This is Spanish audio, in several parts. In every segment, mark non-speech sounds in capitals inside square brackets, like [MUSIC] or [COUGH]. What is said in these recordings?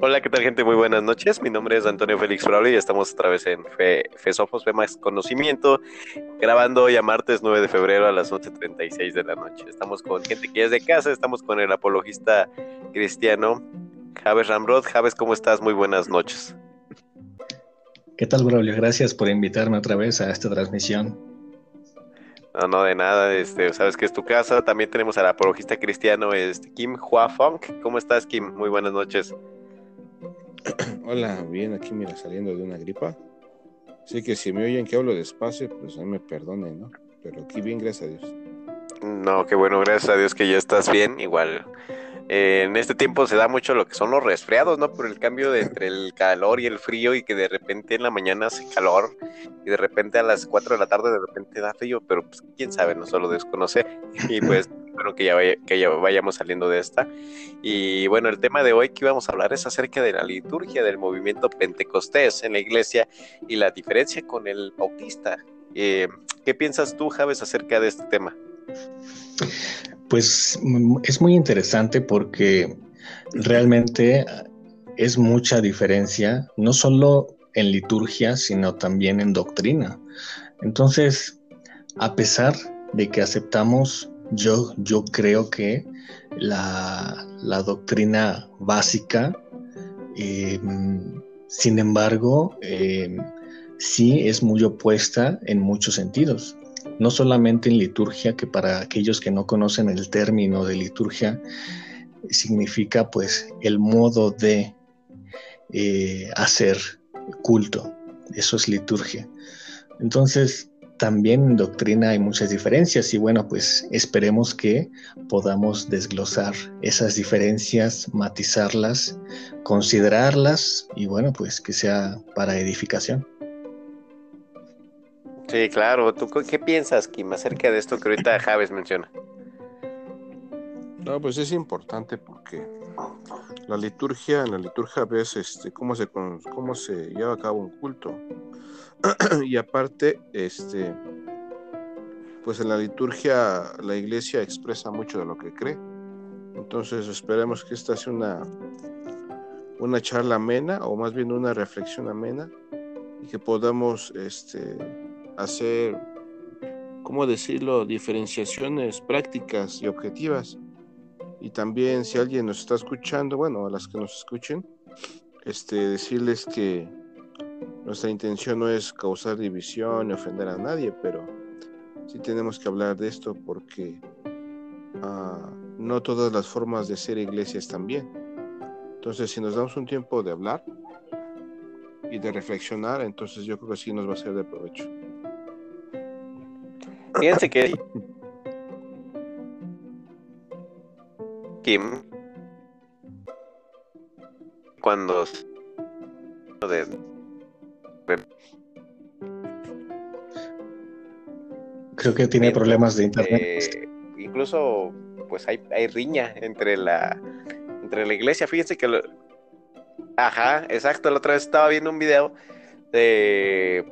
Hola, ¿qué tal gente? Muy buenas noches. Mi nombre es Antonio Félix Braulio y estamos otra vez en Fe, Fesofos, Fe Más Conocimiento, grabando hoy a martes 9 de febrero a las 11.36 de la noche. Estamos con gente que es de casa, estamos con el apologista cristiano Javes Ramrod. Javes, ¿cómo estás? Muy buenas noches. ¿Qué tal, Braulio? Gracias por invitarme otra vez a esta transmisión. No, no, de nada, este, sabes que es tu casa. También tenemos al apologista cristiano este, Kim Hua Funk. ¿Cómo estás, Kim? Muy buenas noches. [CLEARS THROAT] Hola, bien, aquí mira, saliendo de una gripa. Así que si me oyen que hablo despacio, pues ahí me perdonen, ¿no? Pero aquí bien, gracias a Dios. No, qué bueno, gracias a Dios que ya estás bien. Igual, eh, en este tiempo se da mucho lo que son los resfriados, ¿no? Por el cambio de entre el calor y el frío y que de repente en la mañana hace calor y de repente a las 4 de la tarde de repente da frío, pero pues quién sabe, no solo desconoce. Y pues [LAUGHS] espero que ya, que ya vayamos saliendo de esta. Y bueno, el tema de hoy que íbamos a hablar es acerca de la liturgia del movimiento pentecostés en la iglesia y la diferencia con el bautista. Eh, ¿Qué piensas tú, Javes, acerca de este tema? Pues mm, es muy interesante porque realmente es mucha diferencia, no solo en liturgia, sino también en doctrina. Entonces, a pesar de que aceptamos, yo, yo creo que la, doctrina básica, em, sin embargo, em, sí es muy opuesta en muchos sentidos no solamente en liturgia, que para aquellos que no conocen el término de liturgia, significa pues el modo de eh, hacer culto. Eso es liturgia. Entonces, también en doctrina hay muchas diferencias y bueno, pues esperemos que podamos desglosar esas diferencias, matizarlas, considerarlas y bueno, pues que sea para edificación. Sí, claro. ¿Tú qué piensas, Kim, acerca de esto que ahorita Javes menciona? No, pues es importante porque la liturgia, en la liturgia ves este, cómo, se, cómo se lleva a cabo un culto. [CLEARS THROAT] y aparte, este, pues en la liturgia la iglesia expresa mucho de lo que cree. Entonces esperemos que esta sea una, una charla amena o más bien una reflexión amena y que podamos este, hacer, ¿cómo decirlo?, diferenciaciones prácticas y objetivas. Y también si alguien nos está escuchando, bueno, a las que nos escuchen, este, decirles que nuestra intención no es causar división ni ofender a nadie, pero sí tenemos que hablar de esto porque ah, no todas las formas de ser iglesia están bien. Entonces, si nos damos un tiempo de hablar y de reflexionar, entonces yo creo que sí nos va a ser de provecho. Fíjense que [LAUGHS] Kim cuando de, creo que tiene problemas de internet. Eh, incluso pues hay, hay riña entre la entre la iglesia. Fíjense que lo, ajá, exacto, la otra vez estaba viendo un video de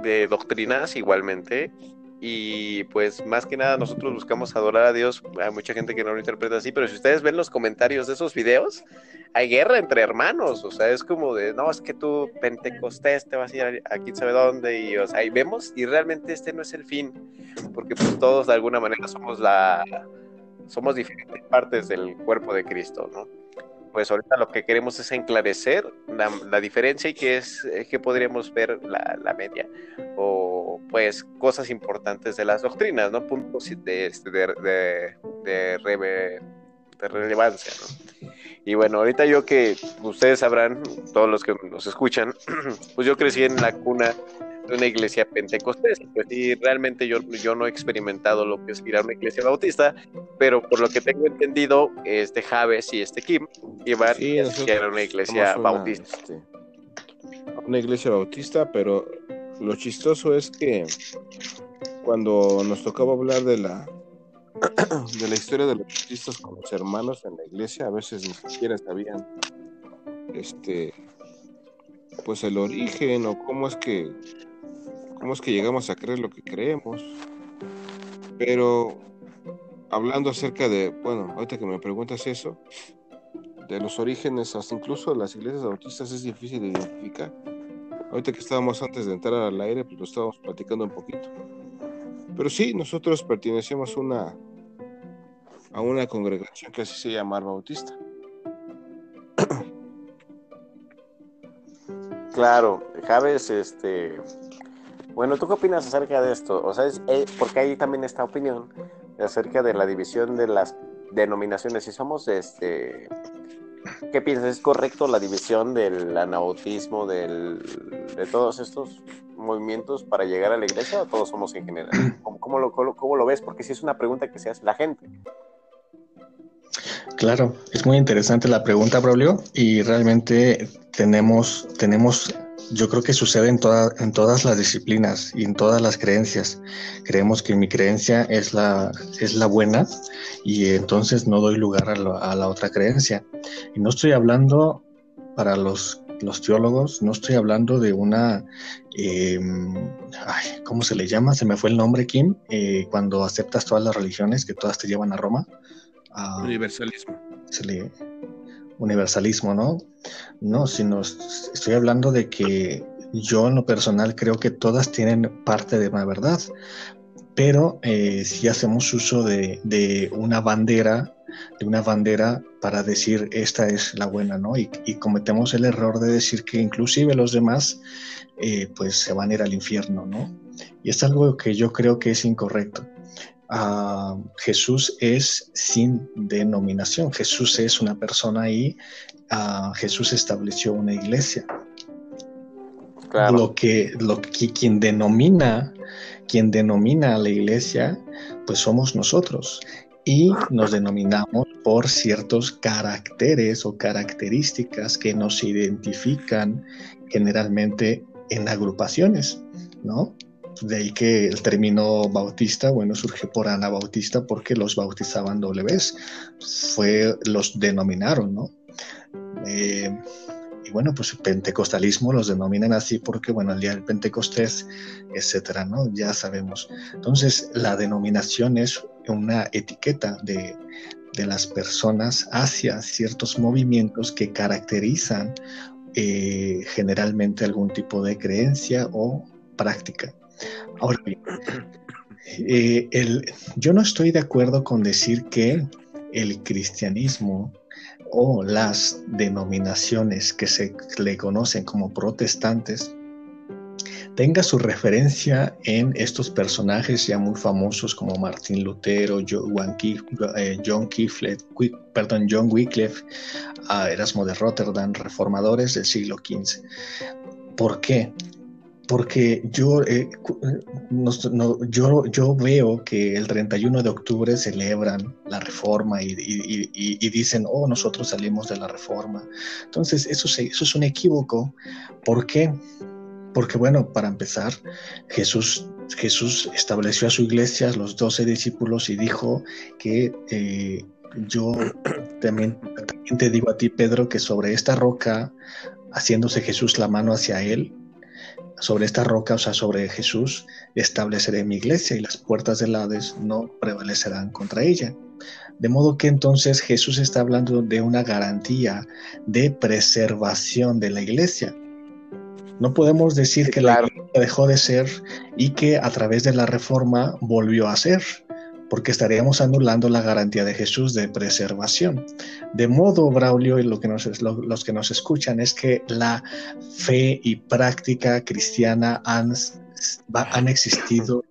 de doctrinas igualmente y pues más que nada nosotros buscamos adorar a Dios. Hay mucha gente que no lo interpreta así, pero si ustedes ven los comentarios de esos videos, hay guerra entre hermanos. O sea, es como de, no, es que tú Pentecostés te vas a ir a, quién sabe dónde. Y, o sea, y vemos, y realmente este no es el fin, porque pues todos de alguna manera somos la, somos diferentes partes del cuerpo de Cristo, ¿no? Pues ahorita lo que queremos es enclarecer la, diferencia y que es eh, que podríamos ver la, media o pues cosas importantes de las doctrinas, ¿no? Puntos de, este, de, de, de, de relevancia, ¿no? Y bueno, ahorita yo que ustedes sabrán, todos los que nos escuchan, [CLEARS THROAT] pues yo crecí en la cuna de una iglesia pentecostés. Pues sí, realmente yo, yo no he experimentado lo que es ir a una iglesia bautista, pero por lo que tengo entendido, este Javes y este Kim iban sí, a una iglesia bautista. Este, una iglesia bautista, pero lo chistoso es que cuando nos tocaba hablar de la [CLEARS THROAT] de la historia de los bautistas con los hermanos en la iglesia, a veces ni siquiera sabían este pues el origen o cómo es que cómo que llegamos a creer lo que creemos. Pero hablando acerca de, bueno, ahorita que me preguntas eso, de los orígenes, hasta incluso de las iglesias bautistas, es difícil de identificar. Ahorita que estábamos antes de entrar al aire, pues lo estábamos platicando un poquito. Pero sí, nosotros pertenecemos una, a una congregación que así se llama Bautista. Claro, Javes, este, bueno, ¿tú qué opinas acerca de esto? O sea, es, eh, porque hay también esta opinión acerca de la división de las denominaciones. Si somos, este, ¿qué piensas? ¿Es correcto la división del anabautismo, del, de todos estos movimientos para llegar a la iglesia o todos somos en general? [CLEARS THROAT] ¿Cómo, lo, cómo lo ves? Porque si es una pregunta que se hace la gente. Claro, es muy interesante la pregunta, Braulio, y realmente tenemos, tenemos yo creo que sucede en, en todas las disciplinas y en todas las creencias. Creemos que mi creencia es la, es la buena y entonces no doy lugar a, la otra creencia. Y no estoy hablando para los, los teólogos, no estoy hablando de una, em, ¿cómo se le llama? Se me fue el nombre, Kim, eh, cuando aceptas todas las religiones que todas te llevan a Roma. Universalismo. Se le, universalismo, ¿no? No, sino estoy hablando de que yo en lo personal creo que todas tienen parte de una verdad, pero eh, si hacemos uso de, una bandera, de una bandera para decir esta es la buena, ¿no? Y, cometemos el error de decir que inclusive los demás eh, pues se van a ir al infierno, ¿no? Y es algo que yo creo que es incorrecto. Jesús es sin denominación. Jesús es una persona y Jesús estableció una iglesia. Lo que, lo que quien denomina, quien denomina a la iglesia, pues somos nosotros. Y nos denominamos por ciertos caracteres o características que nos identifican generalmente en agrupaciones, ¿no? De ahí que el término bautista, bueno, surgió por Ana Bautista porque los bautizaban doble vez, fue, los denominaron, ¿no? Eh, y bueno, pues el pentecostalismo los denominan así porque, bueno, el día del Pentecostés, etcétera, ¿no? Ya sabemos. Entonces, la denominación es una etiqueta de, de las personas hacia ciertos movimientos que caracterizan eh, generalmente algún tipo de creencia o práctica. Ahora bien, eh, yo no estoy de acuerdo con decir que el cristianismo o las denominaciones que se le conocen como protestantes tenga su referencia en estos personajes ya muy famosos como Martín Lutero, eh, John, perdón, John Wycliffe, Erasmo de Rotterdam, reformadores del siglo XV. ¿Por qué? Porque yo, eh, yo, yo veo que el 31 de octubre celebran la reforma y, dicen, oh, nosotros salimos de la reforma. Entonces, eso, eso es un equívoco. ¿Por qué? Porque, bueno, para empezar, Jesús, Jesús estableció a su iglesia, los doce discípulos, y dijo que eh, yo también te digo a ti, Pedro, que sobre esta roca, haciéndose Jesús la mano hacia él, sobre esta roca, o sea, sobre Jesús, estableceré mi iglesia y las puertas del Hades no prevalecerán contra ella. De modo que entonces Jesús está hablando de una garantía de preservación de la iglesia. No podemos decir que la iglesia dejó de ser y que a través de la reforma volvió a ser porque estaríamos anulando la garantía de Jesús de preservación. De modo, Braulio, y lo que nos, los que nos escuchan, es que la fe y práctica cristiana han, existido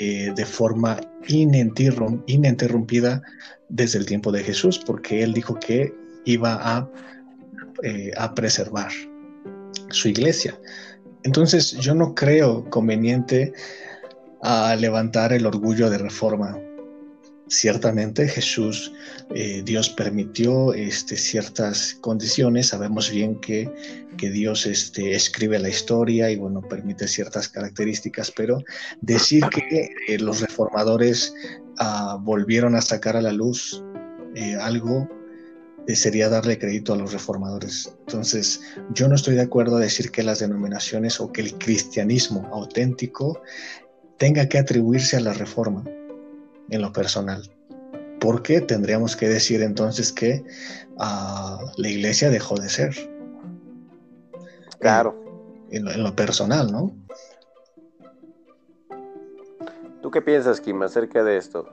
eh, de forma ininterrumpida desde el tiempo de Jesús, porque Él dijo que iba a, eh, a preservar su iglesia. Entonces, yo no creo conveniente a levantar el orgullo de reforma. Ciertamente Jesús, eh, Dios permitió este, ciertas condiciones, sabemos bien que, que Dios este, escribe la historia y bueno, permite ciertas características, pero decir que eh, los reformadores ah, volvieron a sacar a la luz eh, algo sería darle crédito a los reformadores. Entonces, yo no estoy de acuerdo a decir que las denominaciones o que el cristianismo auténtico tenga que atribuirse a la reforma en lo personal. ¿Por qué tendríamos que decir entonces que ah, la iglesia dejó de ser? Claro. En, lo personal, ¿no? ¿Tú qué piensas, Kim, acerca de esto?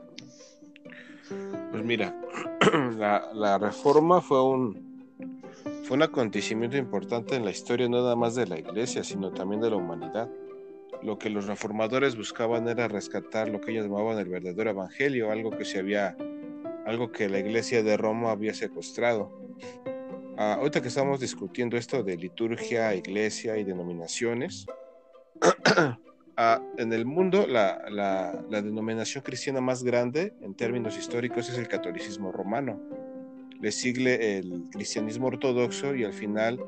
Pues mira, [CLEARS THROAT] la, reforma fue un, fue un acontecimiento importante en la historia no nada más de la iglesia, sino también de la humanidad. Lo que los reformadores buscaban era rescatar lo que ellos llamaban el verdadero evangelio, algo que se había, algo que la iglesia de Roma había secuestrado. Ah, ahorita que estamos discutiendo esto de liturgia, iglesia y denominaciones, [CLEARS THROAT] ah, en el mundo la, la, la, denominación cristiana más grande en términos históricos es el catolicismo romano. Le sigue el cristianismo ortodoxo y al final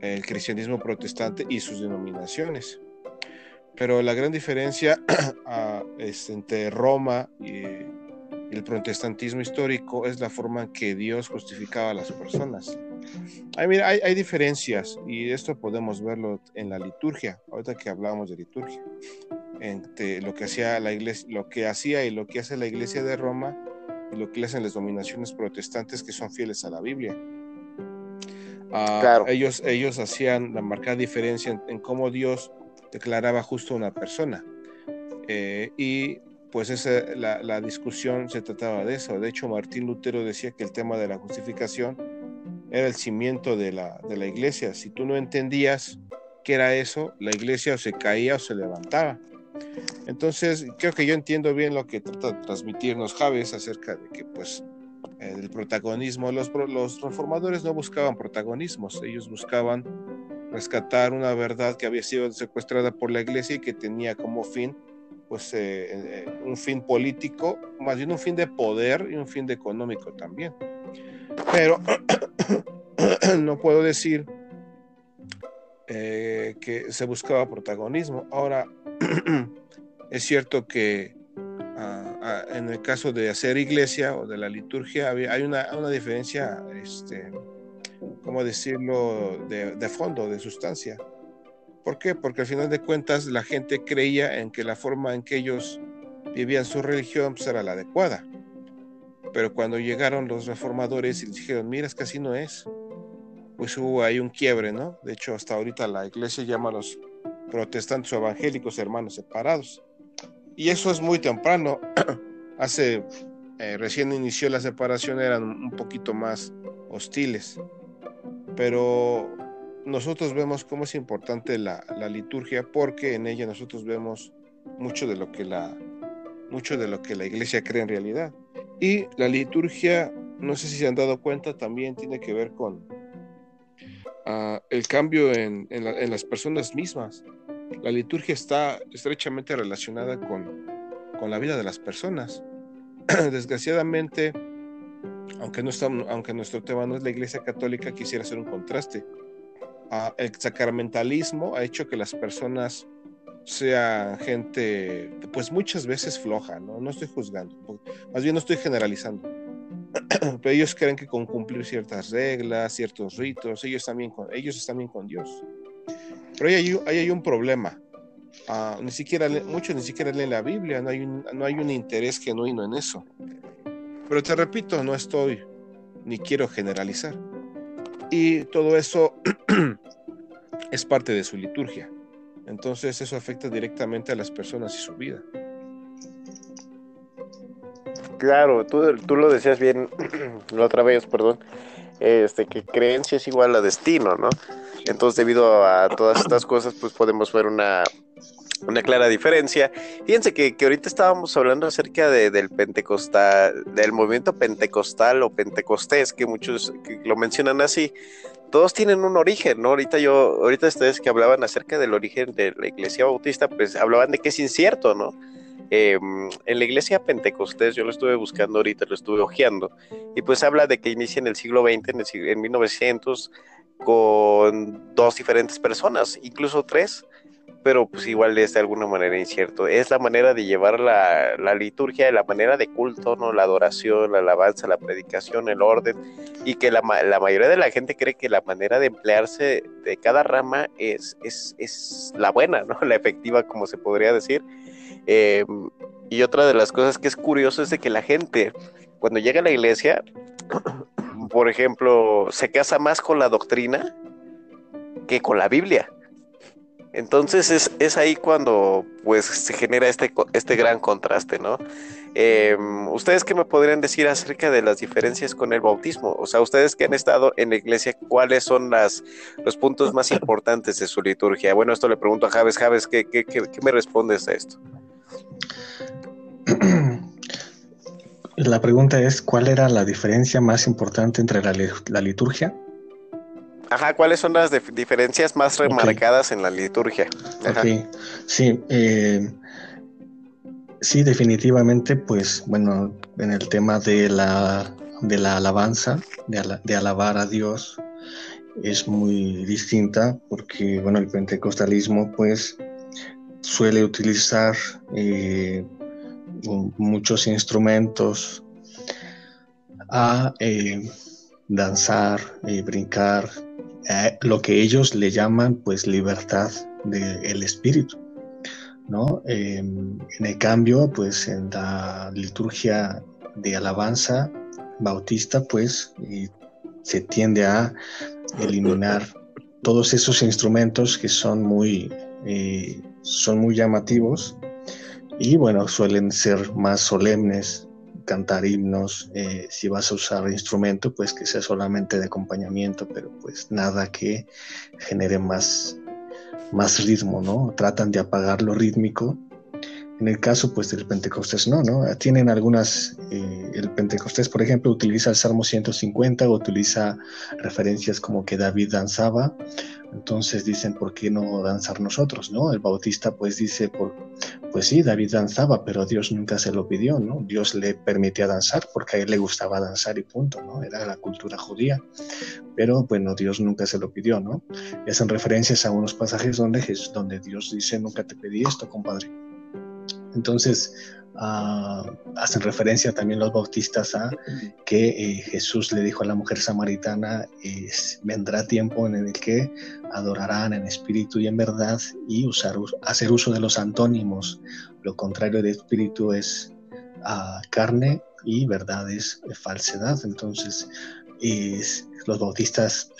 el cristianismo protestante y sus denominaciones. Pero la gran diferencia [CLEARS THROAT] ah, es entre Roma y el protestantismo histórico es la forma en que Dios justificaba a las personas. Hay, mira, hay, diferencias y esto podemos verlo en la liturgia, ahorita que hablábamos de liturgia, entre lo que hacía la iglesia, lo que hacía y lo que hace la iglesia de Roma y lo que hacen las dominaciones protestantes que son fieles a la Biblia. Ah, ellos, ellos hacían la marcada diferencia en, cómo Dios declaraba justo una persona. Eh, y pues esa, la, la, discusión se trataba de eso. De hecho, Martín Lutero decía que el tema de la justificación era el cimiento de la, de la iglesia. Si tú no entendías qué era eso, la iglesia o se caía o se levantaba. Entonces, creo que yo entiendo bien lo que trata de transmitirnos Javes acerca de que, pues, el protagonismo, los, los reformadores no buscaban protagonismos, ellos buscaban rescatar una verdad que había sido secuestrada por la iglesia y que tenía como fin, pues, eh, eh, un fin político, más bien un fin de poder y un fin de económico también. Pero [CLEARS THROAT] no puedo decir eh, que se buscaba protagonismo. Ahora, [CLEARS THROAT] es cierto que ah, ah, en el caso de hacer iglesia o de la liturgia hay una, diferencia, este, ¿cómo decirlo?, de, fondo, de sustancia. ¿Por qué? Porque al final de cuentas la gente creía en que la forma en que ellos vivían su religión pues, era la adecuada. Pero cuando llegaron los reformadores y les dijeron, mira, es que así no es, pues hubo ahí un quiebre, ¿no? De hecho, hasta ahorita la iglesia llama a los protestantes o evangélicos hermanos separados. Y eso es muy temprano. [CLEARS THROAT] Hace, eh, recién inició la separación, eran un poquito más hostiles. Pero nosotros vemos cómo es importante la, la liturgia porque en ella nosotros vemos mucho de lo que la mucho de lo que la iglesia cree en realidad. Y la liturgia, no sé si se han dado cuenta, también tiene que ver con ah, el cambio en, las personas mismas. La liturgia está estrechamente relacionada con, la vida de las personas. [CLEARS THROAT] Desgraciadamente, aunque, no aunque nuestro tema no es la iglesia católica, quisiera hacer un contraste. Ah, el sacramentalismo ha hecho que las personas sea gente, pues muchas veces floja, ¿no? No estoy juzgando, más bien no estoy generalizando. [CLEARS THROAT] Pero ellos creen que con cumplir ciertas reglas, ciertos ritos, ellos también con, ellos están bien con Dios. Pero ahí hay, hay un problema. Ah, ni siquiera, muchos ni siquiera leen la Biblia, no hay, un, no hay un interés genuino en eso. Pero te repito, no estoy, ni quiero generalizar. Y todo eso [CLEARS THROAT] es parte de su liturgia. Entonces eso afecta directamente a las personas y su vida. Claro, tú, tú lo decías bien [CLEARS THROAT] la otra vez, perdón, este, que creencia es igual a destino, ¿no? Entonces, debido a todas estas cosas, pues podemos ver una, una clara diferencia. Fíjense que, que ahorita estábamos hablando acerca de, del pentecostal, del movimiento pentecostal o pentecostés, que muchos lo mencionan así, todos tienen un origen, ¿no? Ahorita yo, ahorita ustedes que hablaban acerca del origen de la iglesia bautista, pues hablaban de que es incierto, ¿no? Em, en la iglesia pentecostés, yo lo estuve buscando ahorita, lo estuve hojeando, y pues habla de que inicia en el siglo XX, en, en 1900, con dos diferentes personas, incluso tres, pero pues igual es de alguna manera incierto. Es la manera de llevar la, la, liturgia, la manera de culto, ¿no? La adoración, la alabanza, la predicación, el orden, y que la, la mayoría de la gente cree que la manera de emplearse de cada rama es, es, es la buena, ¿no? [LAUGHS] La efectiva, como se podría decir. Em, y otra de las cosas que es curioso es de que la gente cuando llega a la iglesia, [CLEARS THROAT] por ejemplo, se casa más con la doctrina que con la Biblia. Entonces es, es ahí cuando pues se genera este, este gran contraste, ¿no? Em, ¿Ustedes qué me podrían decir acerca de las diferencias con el bautismo? O sea, ustedes que han estado en la iglesia, ¿cuáles son las, los puntos más importantes de su liturgia? Bueno, esto le pregunto a Javes. Javes, ¿qué, qué, qué, qué me respondes a esto? [CLEARS THROAT] La pregunta es, ¿cuál era la diferencia más importante entre la, la liturgia? Ajá, ¿cuáles son las diferencias más remarcadas en la liturgia? Sí, eh, sí, definitivamente, pues bueno, en el tema de la, de la alabanza, de, alabar a Dios, es muy distinta porque, bueno, el pentecostalismo, pues, suele utilizar eh, muchos instrumentos a eh, danzar, y brincar, lo que ellos le llaman pues libertad del espíritu. ¿no? Em, en el cambio, pues en la liturgia de alabanza bautista, pues se tiende a eliminar todos esos instrumentos que son muy, eh, son muy llamativos y bueno, suelen ser más solemnes, cantar himnos, eh, si vas a usar instrumento, pues que sea solamente de acompañamiento, pero pues nada que genere más, más ritmo, ¿no? Tratan de apagar lo rítmico. En el caso, pues, del Pentecostés, no, ¿no? Tienen algunas, eh, el Pentecostés, por ejemplo, utiliza el Salmo 150 o utiliza referencias como que David danzaba, entonces dicen, ¿por qué no danzar nosotros? ¿no? El bautista pues dice, por, pues sí, David danzaba, pero Dios nunca se lo pidió, ¿no? Dios le permitía danzar porque a él le gustaba danzar y punto, ¿no? Era la cultura judía. Pero bueno, Dios nunca se lo pidió, ¿no? Hacen referencias a unos pasajes donde, donde Dios dice, nunca te pedí esto, compadre. Entonces, uh, hacen referencia también los bautistas a que eh, Jesús le dijo a la mujer samaritana, vendrá tiempo en el que adorarán en espíritu y en verdad y usar, hacer uso de los antónimos. Lo contrario de espíritu es uh, carne y verdad es falsedad. Entonces, los bautistas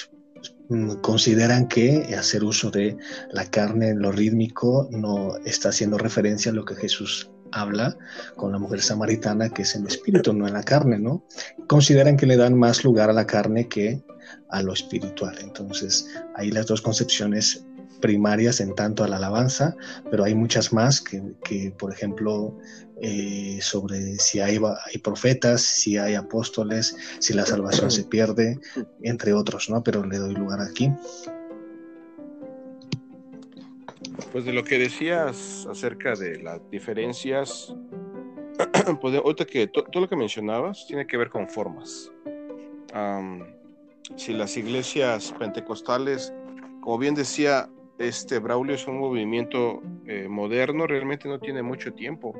consideran que hacer uso de la carne en lo rítmico no está haciendo referencia a lo que Jesús habla con la mujer samaritana, que es en espíritu, no en la carne, ¿no? Consideran que le dan más lugar a la carne que a lo espiritual. Entonces, hay las dos concepciones primarias en tanto a la alabanza, pero hay muchas más que, por ejemplo, eh, sobre si hay, hay, profetas, si hay apóstoles, si la salvación se pierde, entre otros, ¿no? Pero le doy lugar aquí. Pues de lo que decías acerca de las diferencias, [CLEARS THROAT] pues ahorita que todo lo que mencionabas tiene que ver con formas. si las iglesias pentecostales, como bien decía este Braulio, es un movimiento eh, moderno, realmente no tiene mucho tiempo.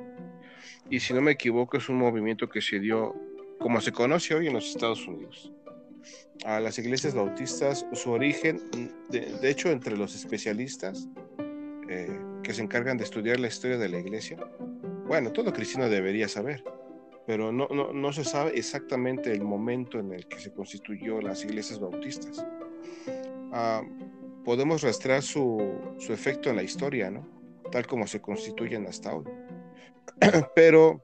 Y si no me equivoco, es un movimiento que se dio, como se conoce hoy en los Estados Unidos. A las iglesias bautistas, su origen, de hecho, entre los especialistas, eh, que se encargan de estudiar la historia de la iglesia, bueno, todo cristiano debería saber, pero no, no, no se sabe exactamente el momento en el que se constituyó las iglesias bautistas. Ah, podemos rastrear su, su, efecto en la historia, ¿no? Tal como se constituyen hasta hoy. [CLEARS THROAT] Pero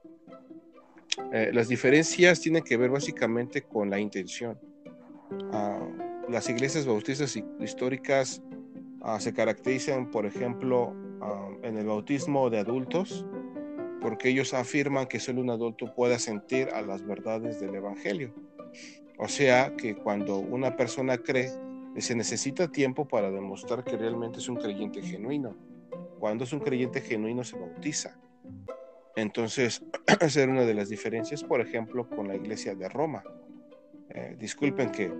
eh, las diferencias tienen que ver básicamente con la intención. Ah, las iglesias bautistas históricas Ah, se caracterizan, por ejemplo, ah, en el bautismo de adultos, porque ellos afirman que solo un adulto puede sentir a las verdades del Evangelio. O sea que cuando una persona cree, se necesita tiempo para demostrar que realmente es un creyente genuino. Cuando es un creyente genuino se bautiza. Entonces, [CLEARS THROAT] esa era una de las diferencias, por ejemplo, con la iglesia de Roma. Eh, disculpen que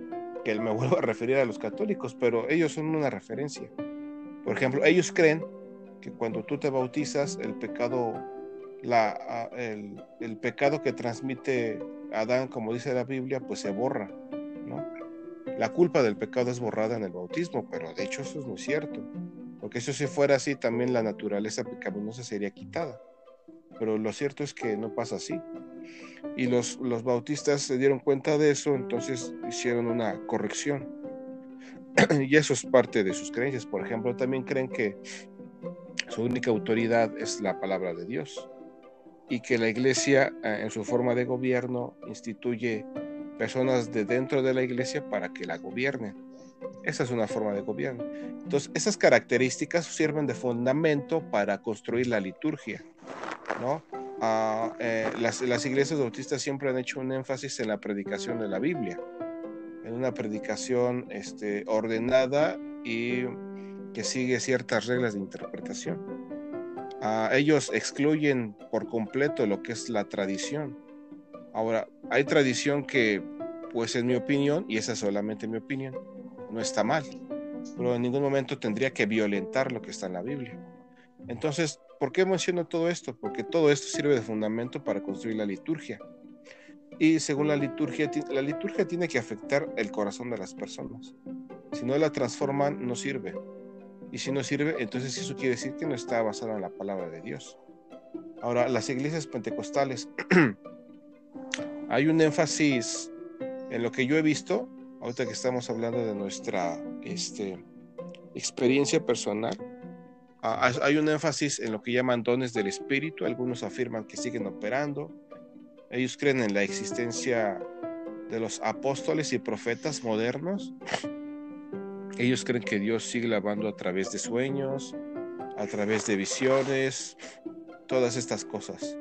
que me [LAUGHS] vuelvo a referir a los católicos, pero ellos son una referencia. Por ejemplo, ellos creen que cuando tú te bautizas, el pecado, el, el, pecado que transmite Adán, como dice la Biblia, pues se borra, ¿no? La culpa del pecado es borrada en el bautismo, pero de hecho eso es muy cierto, porque eso si fuera así, también la naturaleza pecaminosa sería quitada. Pero lo cierto es que no pasa así. Y los, los bautistas se dieron cuenta de eso, entonces hicieron una corrección. [CLEARS THROAT] y eso es parte de sus creencias. Por ejemplo, también creen que su única autoridad es la palabra de Dios y que la iglesia eh, en su forma de gobierno instituye personas de dentro de la iglesia para que la gobiernen. Esa es una forma de gobierno. Entonces, esas características sirven de fundamento para construir la liturgia, ¿no? Ah, eh, las, las, iglesias bautistas siempre han hecho un énfasis en la predicación de la Biblia, en una predicación este, ordenada y que sigue ciertas reglas de interpretación. Ah, ellos excluyen por completo lo que es la tradición. Ahora, hay tradición que, pues en mi opinión, y esa es solamente mi opinión, no está mal, pero en ningún momento tendría que violentar lo que está en la Biblia. Entonces, ¿por qué menciono todo esto? Porque todo esto sirve de fundamento para construir la liturgia. Y según la liturgia, la liturgia tiene que afectar el corazón de las personas. Si no la transforman, no sirve. Y si no sirve, entonces eso quiere decir que no está basado en la palabra de Dios. Ahora, las iglesias pentecostales, [CLEARS THROAT] hay un énfasis en lo que yo he visto, ahorita que estamos hablando de nuestra este, experiencia personal, ah, hay un énfasis en lo que llaman dones del Espíritu, algunos afirman que siguen operando, ellos creen en la existencia de los apóstoles y profetas modernos, ellos creen que Dios sigue lavando a través de sueños, a través de visiones, todas estas cosas.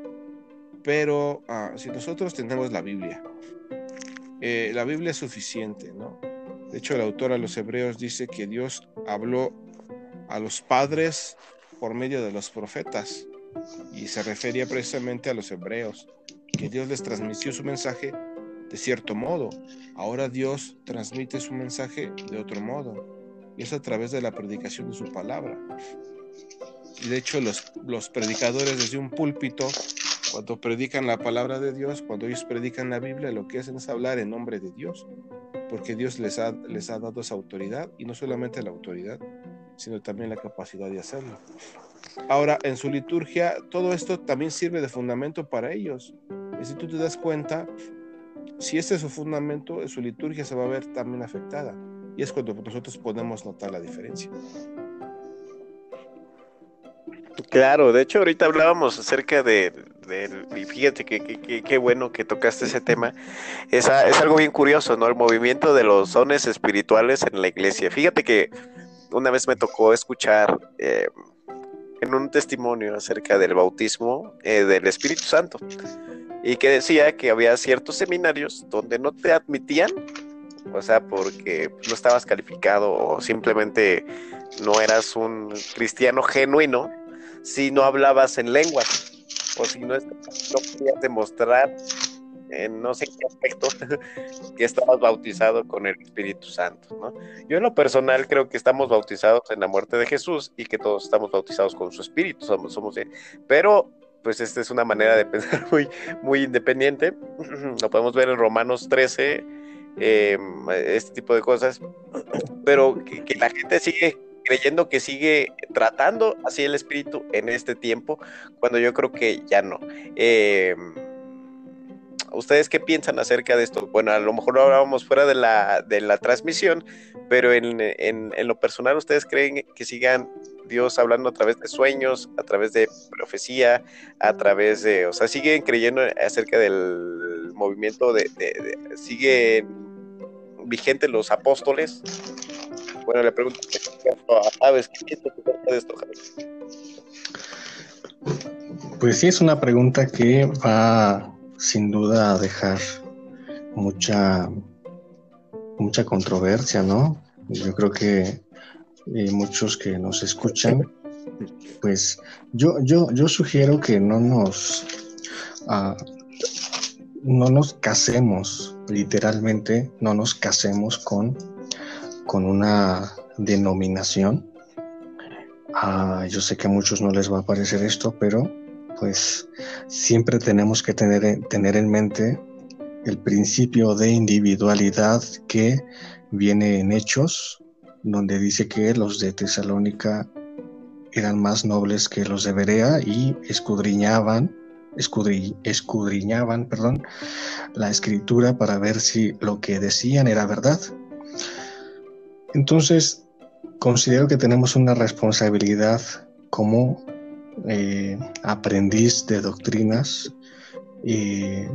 Pero ah, si nosotros tenemos la Biblia, eh, la Biblia es suficiente, ¿no? De hecho, el autor a los hebreos dice que Dios habló a los padres por medio de los profetas y se refería precisamente a los hebreos, que Dios les transmitió su mensaje de cierto modo. Ahora Dios transmite su mensaje de otro modo. Y es a través de la predicación de su palabra. De hecho los, los predicadores desde un púlpito, cuando predican la palabra de Dios, cuando ellos predican la Biblia, lo que hacen es hablar en nombre de Dios. Porque Dios les ha, les ha dado esa autoridad. Y no solamente la autoridad, sino también la capacidad de hacerlo. Ahora, en su liturgia, todo esto también sirve de fundamento para ellos. Y si tú te das cuenta, si este es su fundamento, su liturgia se va a ver también afectada. Y es cuando nosotros podemos notar la diferencia. Claro, de hecho ahorita hablábamos acerca de, y fíjate que qué bueno que tocaste ese tema, es, es, algo bien curioso, ¿no? El movimiento de los dones espirituales en la iglesia. Fíjate que una vez me tocó escuchar eh, en un testimonio acerca del bautismo eh, del Espíritu Santo y que decía que había ciertos seminarios donde no te admitían, o sea, porque no estabas calificado o simplemente no eras un cristiano genuino si no hablabas en lenguas o si no, no podías demostrar en no sé qué aspecto, [LAUGHS] que estabas bautizado con el Espíritu Santo, ¿no? Yo en lo personal creo que estamos bautizados en la muerte de Jesús y que todos estamos bautizados con su Espíritu, somos, somos pero pues esta es una manera de [LAUGHS] pensar muy, muy independiente. [CLEARS THROAT] Lo podemos ver en Romanos 13, em, este tipo de cosas. Pero que, la gente sigue creyendo que sigue tratando así el espíritu en este tiempo, cuando yo creo que ya no. Em, ¿Ustedes qué piensan acerca de esto? Bueno, a lo mejor lo hablábamos fuera de la, de la transmisión, pero en, en, lo personal, ¿ustedes creen que sigan Dios hablando a través de sueños, a través de profecía, a través de, o sea, siguen creyendo acerca del movimiento de, de, siguen vigentes los apóstoles. Bueno, le pregunto, ¿sabes qué piensas de esto, Pues sí, es una pregunta que va sin duda a dejar mucha mucha controversia, ¿no? Yo creo que y muchos que nos escuchan, pues yo, yo, yo sugiero que no nos, uh, no nos casemos, literalmente, no nos casemos con, con una denominación. Uh, yo sé que a muchos no les va a parecer esto, pero pues siempre tenemos que tener, tener en mente el principio de individualidad que viene en Hechos donde dice que los de Tesalónica eran más nobles que los de Berea y escudriñaban escudriñaban perdón, la escritura para ver si lo que decían era verdad. Entonces, considero que tenemos una responsabilidad como eh, aprendiz de doctrinas y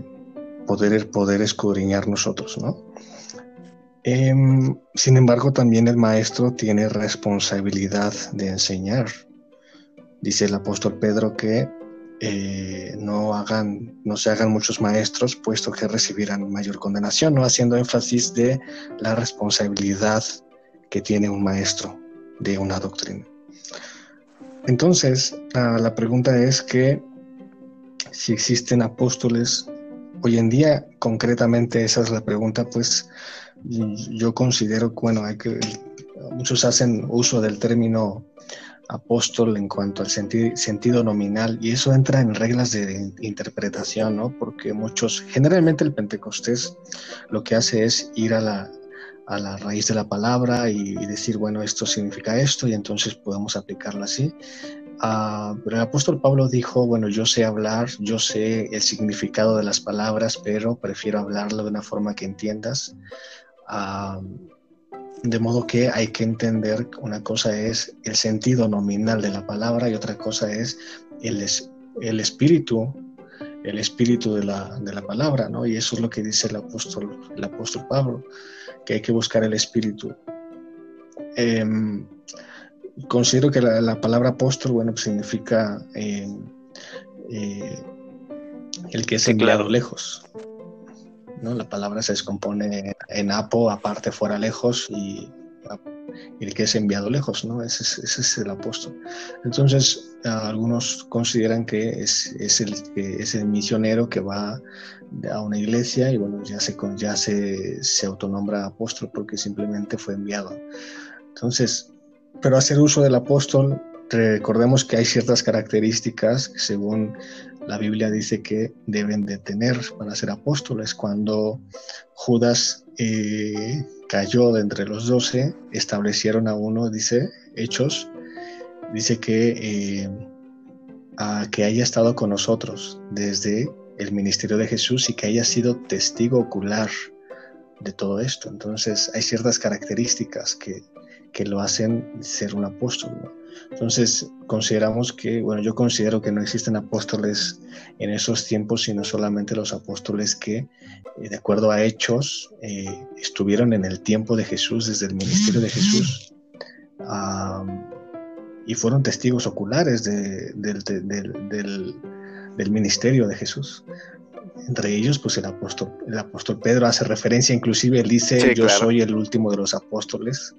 poder, poder escudriñar nosotros, ¿no? Em, sin embargo, también el maestro tiene responsabilidad de enseñar. Dice el apóstol Pedro que eh, no, hagan, no se hagan muchos maestros, puesto que recibirán mayor condenación, ¿no? haciendo énfasis de la responsabilidad que tiene un maestro de una doctrina. Entonces, la pregunta es que si existen apóstoles, hoy en día concretamente esa es la pregunta, pues yo considero bueno, hay que, muchos hacen uso del término apóstol en cuanto al sentido nominal y eso entra en reglas de interpretación, ¿no? Porque muchos, generalmente el Pentecostés lo que hace es ir a la, a la raíz de la palabra y, decir, bueno, esto significa esto y entonces podemos aplicarlo así. Ah, pero el apóstol Pablo dijo, bueno, yo sé hablar, yo sé el significado de las palabras, pero prefiero hablarlo de una forma que entiendas. Ah, de modo que hay que entender, una cosa es el sentido nominal de la palabra y otra cosa es el, el espíritu, el espíritu de la, de la, palabra, ¿no? Y eso es lo que dice el apóstol, el apóstol Pablo, que hay que buscar el espíritu. Em, considero que la, palabra apóstol, bueno, pues significa eh, eh, el que es enviado lejos. La palabra se descompone en apo, aparte, fuera, lejos, y, el que es enviado lejos, ¿no? Ese, es el apóstol. Entonces, algunos consideran que es, el, misionero que va a una iglesia y, bueno, ya se, ya se, se autonombra apóstol porque simplemente fue enviado. Entonces, pero hacer uso del apóstol recordemos que hay ciertas características que según la Biblia dice que deben de tener para ser apóstoles. Cuando Judas eh, cayó de entre los doce, establecieron a uno, dice Hechos, dice que, eh, que haya estado con nosotros desde el ministerio de Jesús y que haya sido testigo ocular de todo esto. Entonces hay ciertas características que, que lo hacen ser un apóstol. Entonces, consideramos que, bueno, yo considero que no existen apóstoles en esos tiempos, sino solamente los apóstoles que, eh, de acuerdo a hechos, eh, estuvieron en el tiempo de Jesús, desde el ministerio de Jesús, y fueron testigos oculares del, ministerio de Jesús. Entre ellos, pues el apóstol, el apóstol Pedro hace referencia, inclusive él dice, yo soy el último de los apóstoles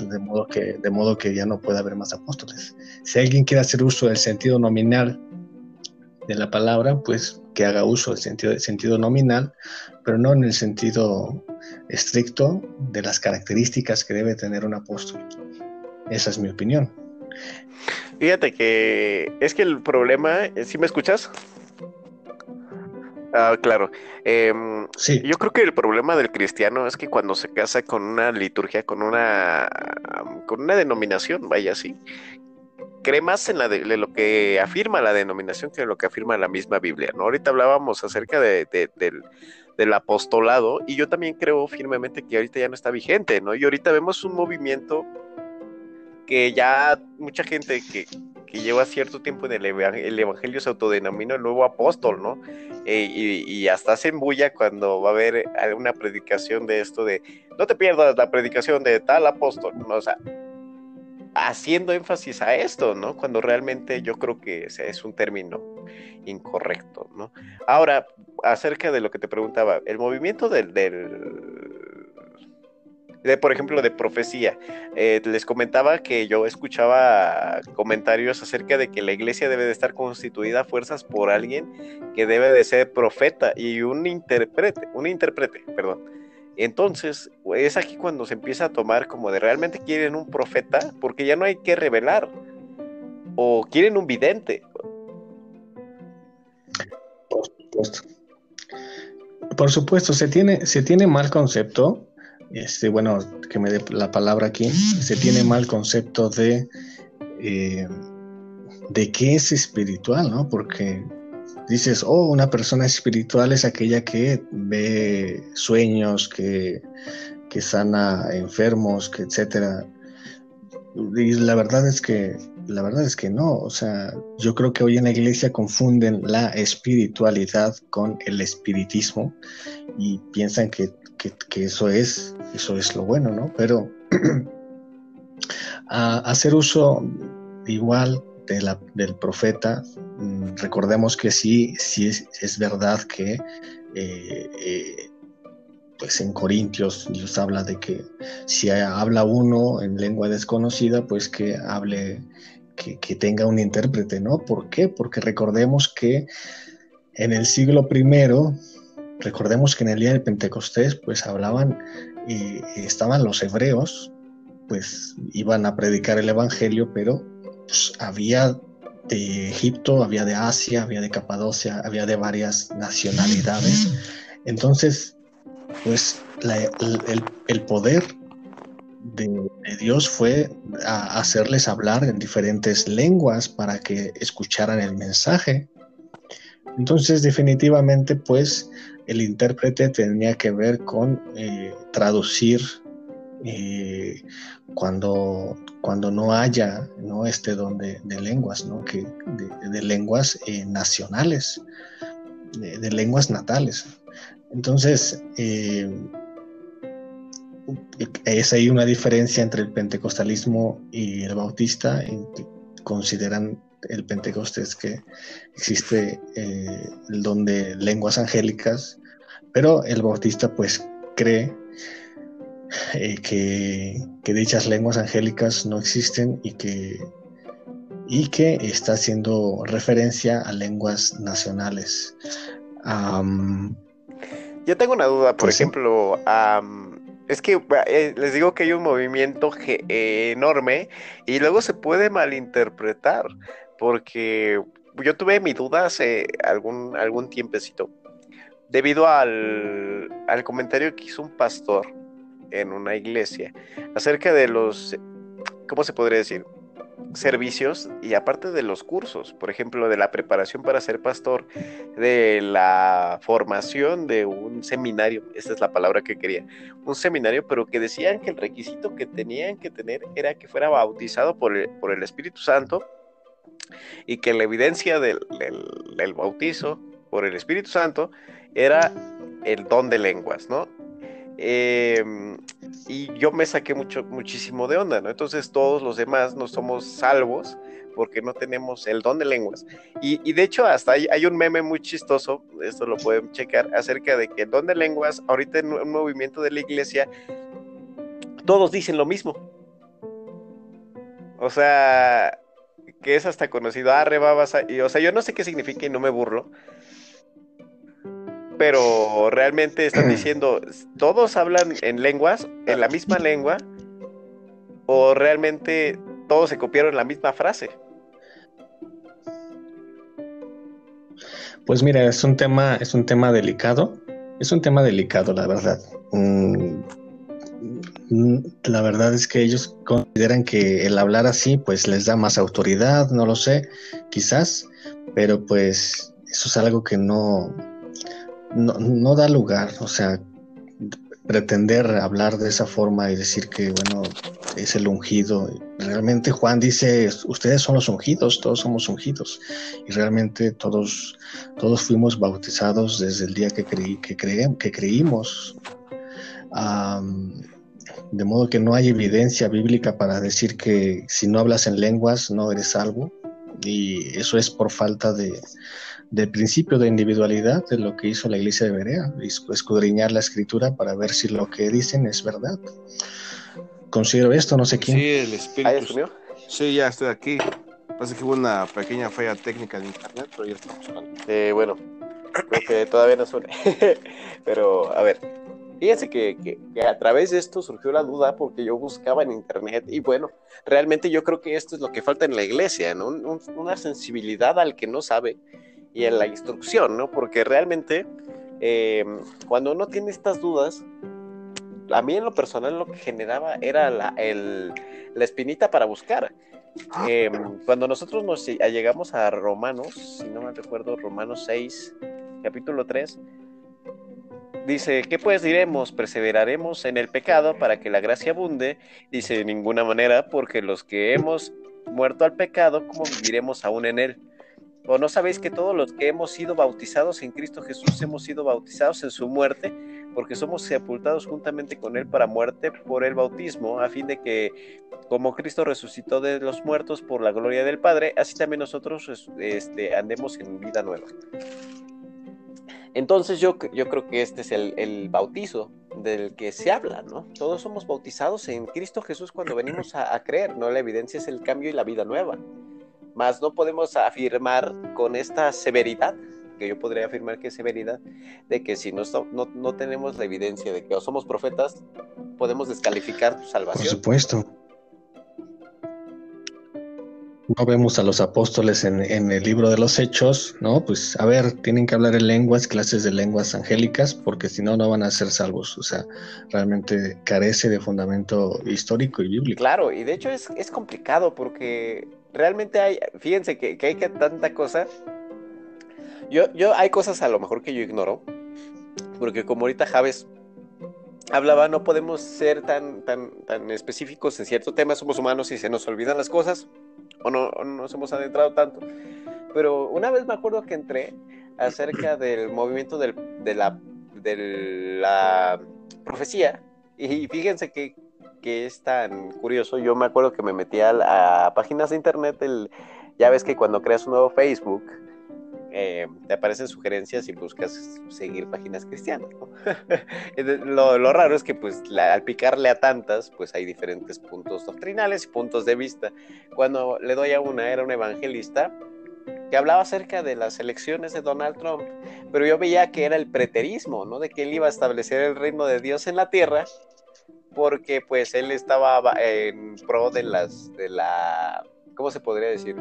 de modo que, de modo que ya no puede haber más apóstoles. Si alguien quiere hacer uso del sentido nominal de la palabra, pues que haga uso del sentido, sentido nominal, pero no en el sentido estricto de las características que debe tener un apóstol. Esa es mi opinión. Fíjate que es que el problema, ¿sí me escuchas? Ah, claro. Em, sí. Yo creo que el problema del cristiano es que cuando se casa con una liturgia, con una, con una denominación, vaya así, cree más en la de, lo que afirma la denominación que en lo que afirma la misma Biblia. ¿no? Ahorita hablábamos acerca de, del, del, apostolado y yo también creo firmemente que ahorita ya no está vigente, ¿no? Y ahorita vemos un movimiento que ya mucha gente que, que lleva cierto tiempo en el, el Evangelio se autodenomina el nuevo apóstol, ¿no? Eh, y, hasta se embulla cuando va a haber una predicación de esto de no te pierdas la predicación de tal apóstol, ¿no? O sea, haciendo énfasis a esto, ¿no? Cuando realmente yo creo que es un término incorrecto, ¿no? Ahora, acerca de lo que te preguntaba, el movimiento del de, por ejemplo, de profecía. Eh, les comentaba que yo escuchaba comentarios acerca de que la iglesia debe de estar constituida a fuerzas por alguien que debe de ser profeta y un intérprete, un intérprete, perdón. Entonces, es aquí cuando se empieza a tomar como de realmente quieren un profeta, porque ya no hay que revelar, o quieren un vidente. Por supuesto. Por supuesto, se tiene, se tiene mal concepto este, bueno, que me dé la palabra aquí, se tiene mal concepto de, eh, de qué es espiritual, ¿no? Porque dices, oh, una persona espiritual es aquella que ve sueños, que, que sana enfermos, que etcétera. Y la verdad es que, la verdad es que no. O sea, yo creo que hoy en la iglesia confunden la espiritualidad con el espiritismo y piensan que, eso es, eso es lo bueno, ¿no? Pero [CLEARS THROAT] a hacer uso igual del profeta, mm, recordemos que sí, sí es, verdad que eh, eh, pues en Corintios Dios habla de que si habla uno en lengua desconocida, pues que hable, que, tenga un intérprete, ¿no? ¿Por qué? Porque recordemos que en el siglo primero, recordemos que en el día de Pentecostés, pues hablaban, y estaban los hebreos, pues iban a predicar el Evangelio, pero pues, había de Egipto, había de Asia, había de Capadocia, había de varias nacionalidades. Entonces, pues el, poder de, Dios fue hacerles hablar en diferentes lenguas para que escucharan el mensaje. Entonces, definitivamente, pues el intérprete tenía que ver con eh, traducir eh, cuando, cuando no haya ¿no? este don de, lenguas, ¿no? que, de, lenguas eh, nacionales, de, lenguas natales. Entonces, es ahí una diferencia entre el pentecostalismo y el bautista, en que consideran el pentecostés que existe eh, el don de lenguas angélicas, pero el bautista pues cree eh, que, dichas lenguas angélicas no existen y que, y que está haciendo referencia a lenguas nacionales. Yo tengo una duda, por pues ejemplo, es que eh, les digo que hay un movimiento enorme y luego se puede malinterpretar, porque yo tuve mi duda hace algún, algún tiempecito, debido al, al comentario que hizo un pastor en una iglesia acerca de los, ¿cómo se podría decir? Servicios y aparte de los cursos, por ejemplo, de la preparación para ser pastor, de la formación de un seminario, esa es la palabra que quería, un seminario, pero que decían que el requisito que tenían que tener era que fuera bautizado por el, por el Espíritu Santo y que la evidencia del, del bautizo por el Espíritu Santo era el don de lenguas, ¿no? Em, y yo me saqué mucho, muchísimo de onda, ¿no? Entonces todos los demás no somos salvos porque no tenemos el don de lenguas. Y, de hecho hasta hay, un meme muy chistoso, esto lo pueden checar, acerca de que el don de lenguas, ahorita en un movimiento de la iglesia, todos dicen lo mismo. O sea, que es hasta conocido, ah, rebabas, y, o sea, yo no sé qué significa y no me burlo, pero realmente están [CLEARS THROAT] diciendo, ¿todos hablan en lenguas, en la misma lengua? ¿O realmente todos se copiaron la misma frase? Pues mira, es un tema, es un tema delicado. Es un tema delicado, la verdad. Mm, la verdad es que ellos consideran que el hablar así, pues les da más autoridad, no lo sé, quizás, pero pues eso es algo que no, no, da lugar, o sea, pretender hablar de esa forma y decir que, bueno, es el ungido. Realmente Juan dice, ustedes son los ungidos, todos somos ungidos. Y realmente todos, todos fuimos bautizados desde el día que, creí, que creímos. de modo que no hay evidencia bíblica para decir que si no hablas en lenguas no eres salvo. Y eso es por falta de, del principio de individualidad de lo que hizo la iglesia de Berea, escudriñar la escritura para ver si lo que dicen es verdad. Considero esto, no sé quién. Sí, el espíritu. sí, ya estoy aquí. Pasa que hubo una pequeña falla técnica de internet, pero ya estamos hablando. Eh, bueno, creo que todavía no suena. [LAUGHS] pero, a ver, fíjense que, a través de esto surgió la duda porque yo buscaba en internet y bueno, realmente yo creo que esto es lo que falta en la iglesia, ¿no? una sensibilidad al que no sabe y en la instrucción, ¿no? Porque realmente eh, cuando uno tiene estas dudas, a mí en lo personal lo que generaba era la, la espinita para buscar. em, cuando nosotros nos llegamos a Romanos, si no me recuerdo, Romanos 6, capítulo 3, dice, ¿qué pues diremos? ¿Perseveraremos en el pecado para que la gracia abunde? Dice, de ninguna manera, porque los que hemos muerto al pecado, ¿cómo viviremos aún en él? ¿O no sabéis que todos los que hemos sido bautizados en Cristo Jesús hemos sido bautizados en su muerte? Porque somos sepultados juntamente con Él para muerte por el bautismo, a fin de que, como Cristo resucitó de los muertos por la gloria del Padre, así también nosotros este, andemos en vida nueva. Entonces yo, yo creo que este es el, bautizo del que se habla, ¿no? Todos somos bautizados en Cristo Jesús cuando venimos a, a creer, ¿no? La evidencia es el cambio y la vida nueva. Más no podemos afirmar con esta severidad, que yo podría afirmar que es severidad, de que si no, no, no tenemos la evidencia de que somos profetas, podemos descalificar tu salvación. Por supuesto no vemos a los apóstoles en, el libro de los hechos, ¿no? Pues a ver, tienen que hablar en lenguas, clases de lenguas angélicas, porque si no, no van a ser salvos. O sea, realmente carece de fundamento histórico y bíblico. Claro, y de hecho es, es complicado porque realmente hay, fíjense que, que hay que tanta cosa. Yo, yo, hay cosas a lo mejor que yo ignoro, porque como ahorita Javes hablaba, no podemos ser tan, tan, tan específicos en cierto tema, somos humanos y se nos olvidan las cosas o no, nos hemos adentrado tanto. Pero una vez me acuerdo que entré acerca [CLEARS THROAT] del movimiento del, de, la, de la profecía y fíjense que, que, es tan curioso. Yo me acuerdo que me metí a, páginas de internet, el, ya ves que cuando creas un nuevo Facebook, eh, te aparecen sugerencias y buscas seguir páginas cristianas. [LAUGHS] lo, raro es que pues al picarle a tantas, pues hay diferentes puntos doctrinales y puntos de vista. Cuando le doy a una, era un evangelista que hablaba acerca de las elecciones de Donald Trump, pero yo veía que era el preterismo, ¿no? De que él iba a establecer el reino de Dios en la tierra, porque pues él estaba en pro de las, de la, ¿cómo se podría decir?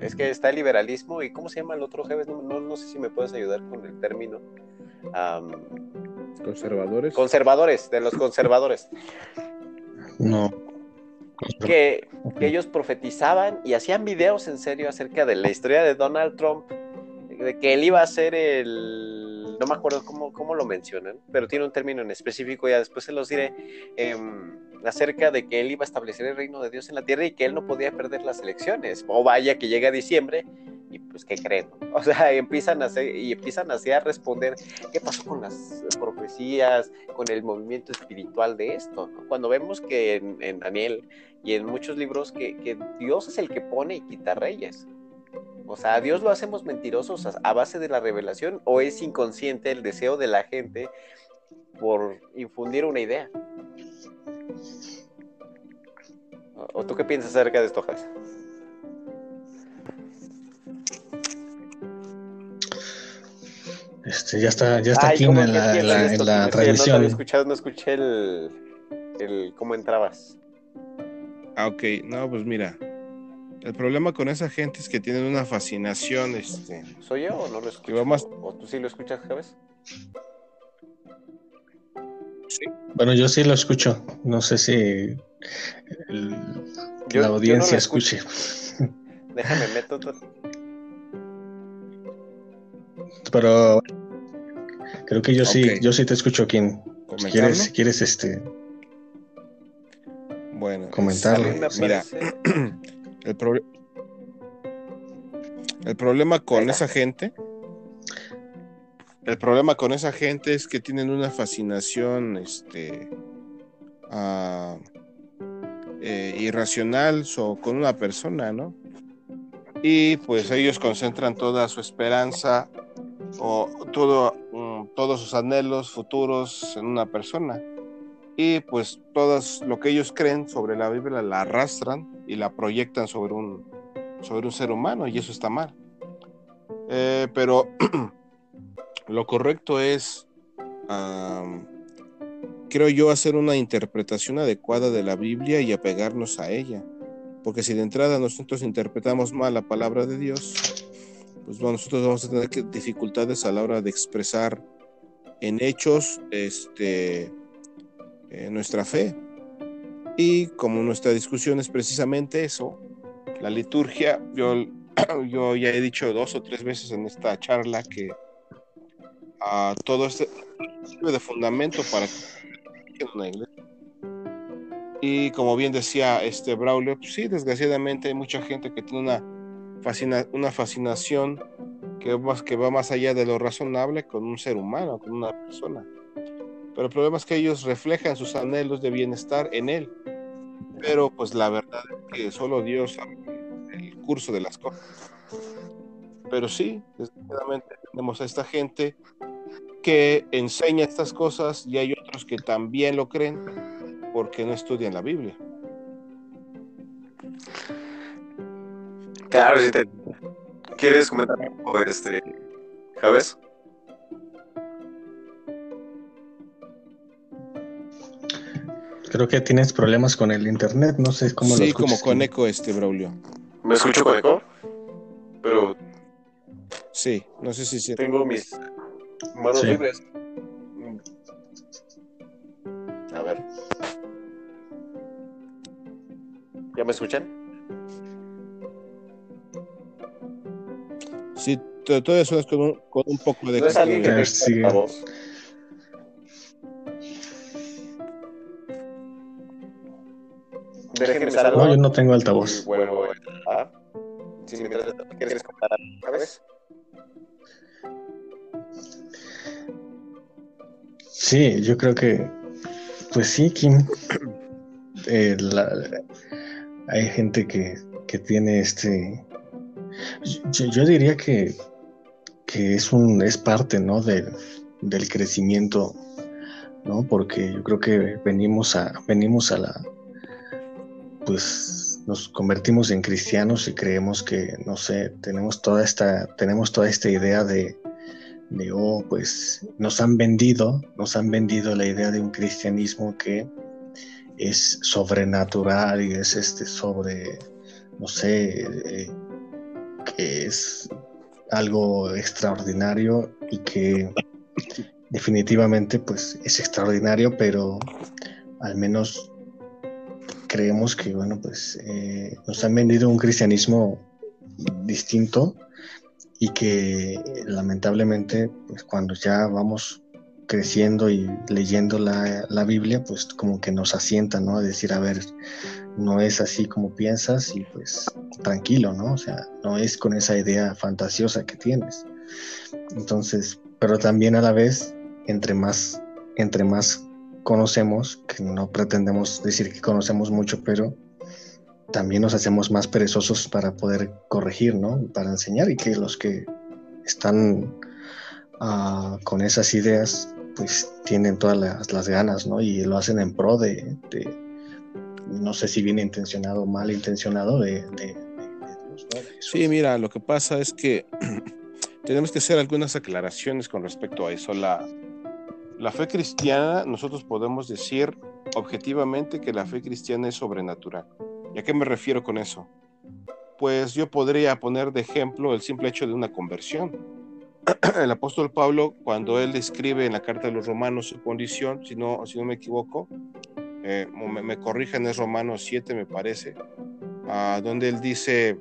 Es que está el liberalismo y ¿cómo se llama el otro, jefe? No, sé si me puedes ayudar con el término. conservadores. Conservadores, de los conservadores. No. Que, ellos profetizaban y hacían videos en serio acerca de la historia de Donald Trump, de que él iba a ser el... No me acuerdo cómo, cómo lo mencionan, pero tiene un término en específico, ya después se los diré. Em, acerca de que él iba a establecer el reino de Dios en la tierra y que él no podía perder las elecciones. O vaya que llega diciembre y pues ¿qué creen? [LAUGHS] O sea, empiezan a hacer, y empiezan así a responder qué pasó con las profecías, con el movimiento espiritual de esto, Cuando vemos que en, Daniel y en muchos libros que, Dios es el que pone y quita reyes. O sea, ¿a Dios lo hacemos mentirosos a base de la revelación o es inconsciente el deseo de la gente por infundir una idea. ¿O tú qué piensas acerca de esto, Jas? Este, ya está, ya está aquí en la, en la, en la transmisión. No, no escuché el, el cómo entrabas. Ah, ok, no, pues mira. El problema con esa gente es que tienen una fascinación, este. ¿Soy yo o no lo escucho? ¿O tú sí lo escuchas, Javes? Bueno, yo sí lo escucho. No sé si la audiencia escuche. Déjame meto. Pero creo que yo sí, yo sí te escucho, Kim. Si quieres, quieres este. Bueno, comentarlo. Mira, [CLEARS THROAT] el, el problema con esa gente el problema con esa gente es que tienen una fascinación este, eh, irracional con una persona, ¿no? Y pues ellos concentran toda su esperanza o todo, mm, todos sus anhelos futuros en una persona. Y pues todo lo que ellos creen sobre la Biblia la arrastran y la proyectan sobre un, sobre un ser humano y eso está mal. Eh, pero [CLEARS THROAT] Lo correcto es, creo yo, hacer una interpretación adecuada de la Biblia y apegarnos a ella. Porque si de entrada nosotros interpretamos mal la palabra de Dios, pues bueno, nosotros vamos a tener dificultades a la hora de expresar en hechos este, eh, nuestra fe. Y como nuestra discusión es precisamente eso, la liturgia, yo, [CLEARS THROAT] yo ya he dicho dos o tres veces en esta charla que a todo este de fundamento para una iglesia. Y como bien decía este Braulio, pues sí, desgraciadamente hay mucha gente que tiene una, una fascinación que, más, que va más allá de lo razonable con un ser humano, con una persona. Pero el problema es que ellos reflejan sus anhelos de bienestar en él. Pero pues la verdad es que solo Dios sabe el curso de las cosas. Pero sí, desgraciadamente tenemos a esta gente que enseña estas cosas y hay otros que también lo creen porque no estudian la Biblia. Claro, si te quieres comentar algo, este. Creo que tienes problemas con el internet, no sé cómo sí, lo Sí, como con eco este, Braulio. ¿Me escucho con eco? Pero... Sí, no sé si... Tengo mis manos libres. A ver. ¿Ya me escuchan? Sí, todo eso es con un, con un poco de... ¿No es alguien que sí. la voz? Déjenme No, yo no tengo altavoz. Bueno, ah, si mientras quieres comentar algo, vez. Sí, yo creo que, pues sí, Kim. Eh, hay gente que, que tiene este. Yo, yo diría que, que, es un es parte, ¿no? Del, del crecimiento, ¿no? Porque yo creo que venimos a venimos a la pues nos convertimos en cristianos y creemos que, no sé, tenemos toda esta, tenemos toda esta idea de, de, oh, pues nos han vendido, nos han vendido la idea de un cristianismo que es sobrenatural y es este sobre, no sé, eh, que es algo extraordinario y que definitivamente pues es extraordinario, pero al menos creemos que, bueno, pues eh, nos han vendido un cristianismo distinto y que lamentablemente, pues cuando ya vamos creciendo y leyendo la, la, Biblia, pues como que nos asienta, ¿no? A decir, a ver, no es así como piensas y pues tranquilo, ¿no? O sea, no es con esa idea fantasiosa que tienes. Entonces, pero también a la vez, entre más, entre más conocemos, que no pretendemos decir que conocemos mucho, pero también nos hacemos más perezosos para poder corregir, ¿no? Para enseñar y que los que están uh, con esas ideas, pues tienen todas las, las, ganas, ¿no? Y lo hacen en pro de, de no sé si bien intencionado o mal intencionado, de, de, de. Sí, mira, lo que pasa es que [CLEARS THROAT] tenemos que hacer algunas aclaraciones con respecto a eso. La, la fe cristiana, nosotros podemos decir objetivamente que la fe cristiana es sobrenatural. ¿Y a qué me refiero con eso? Pues yo podría poner de ejemplo el simple hecho de una conversión. [CLEARS THROAT] El apóstol Pablo, cuando él describe en la carta de los romanos su condición, si no, si no me equivoco, eh, me, me, corrijan, es Romanos 7, me parece, uh, donde él dice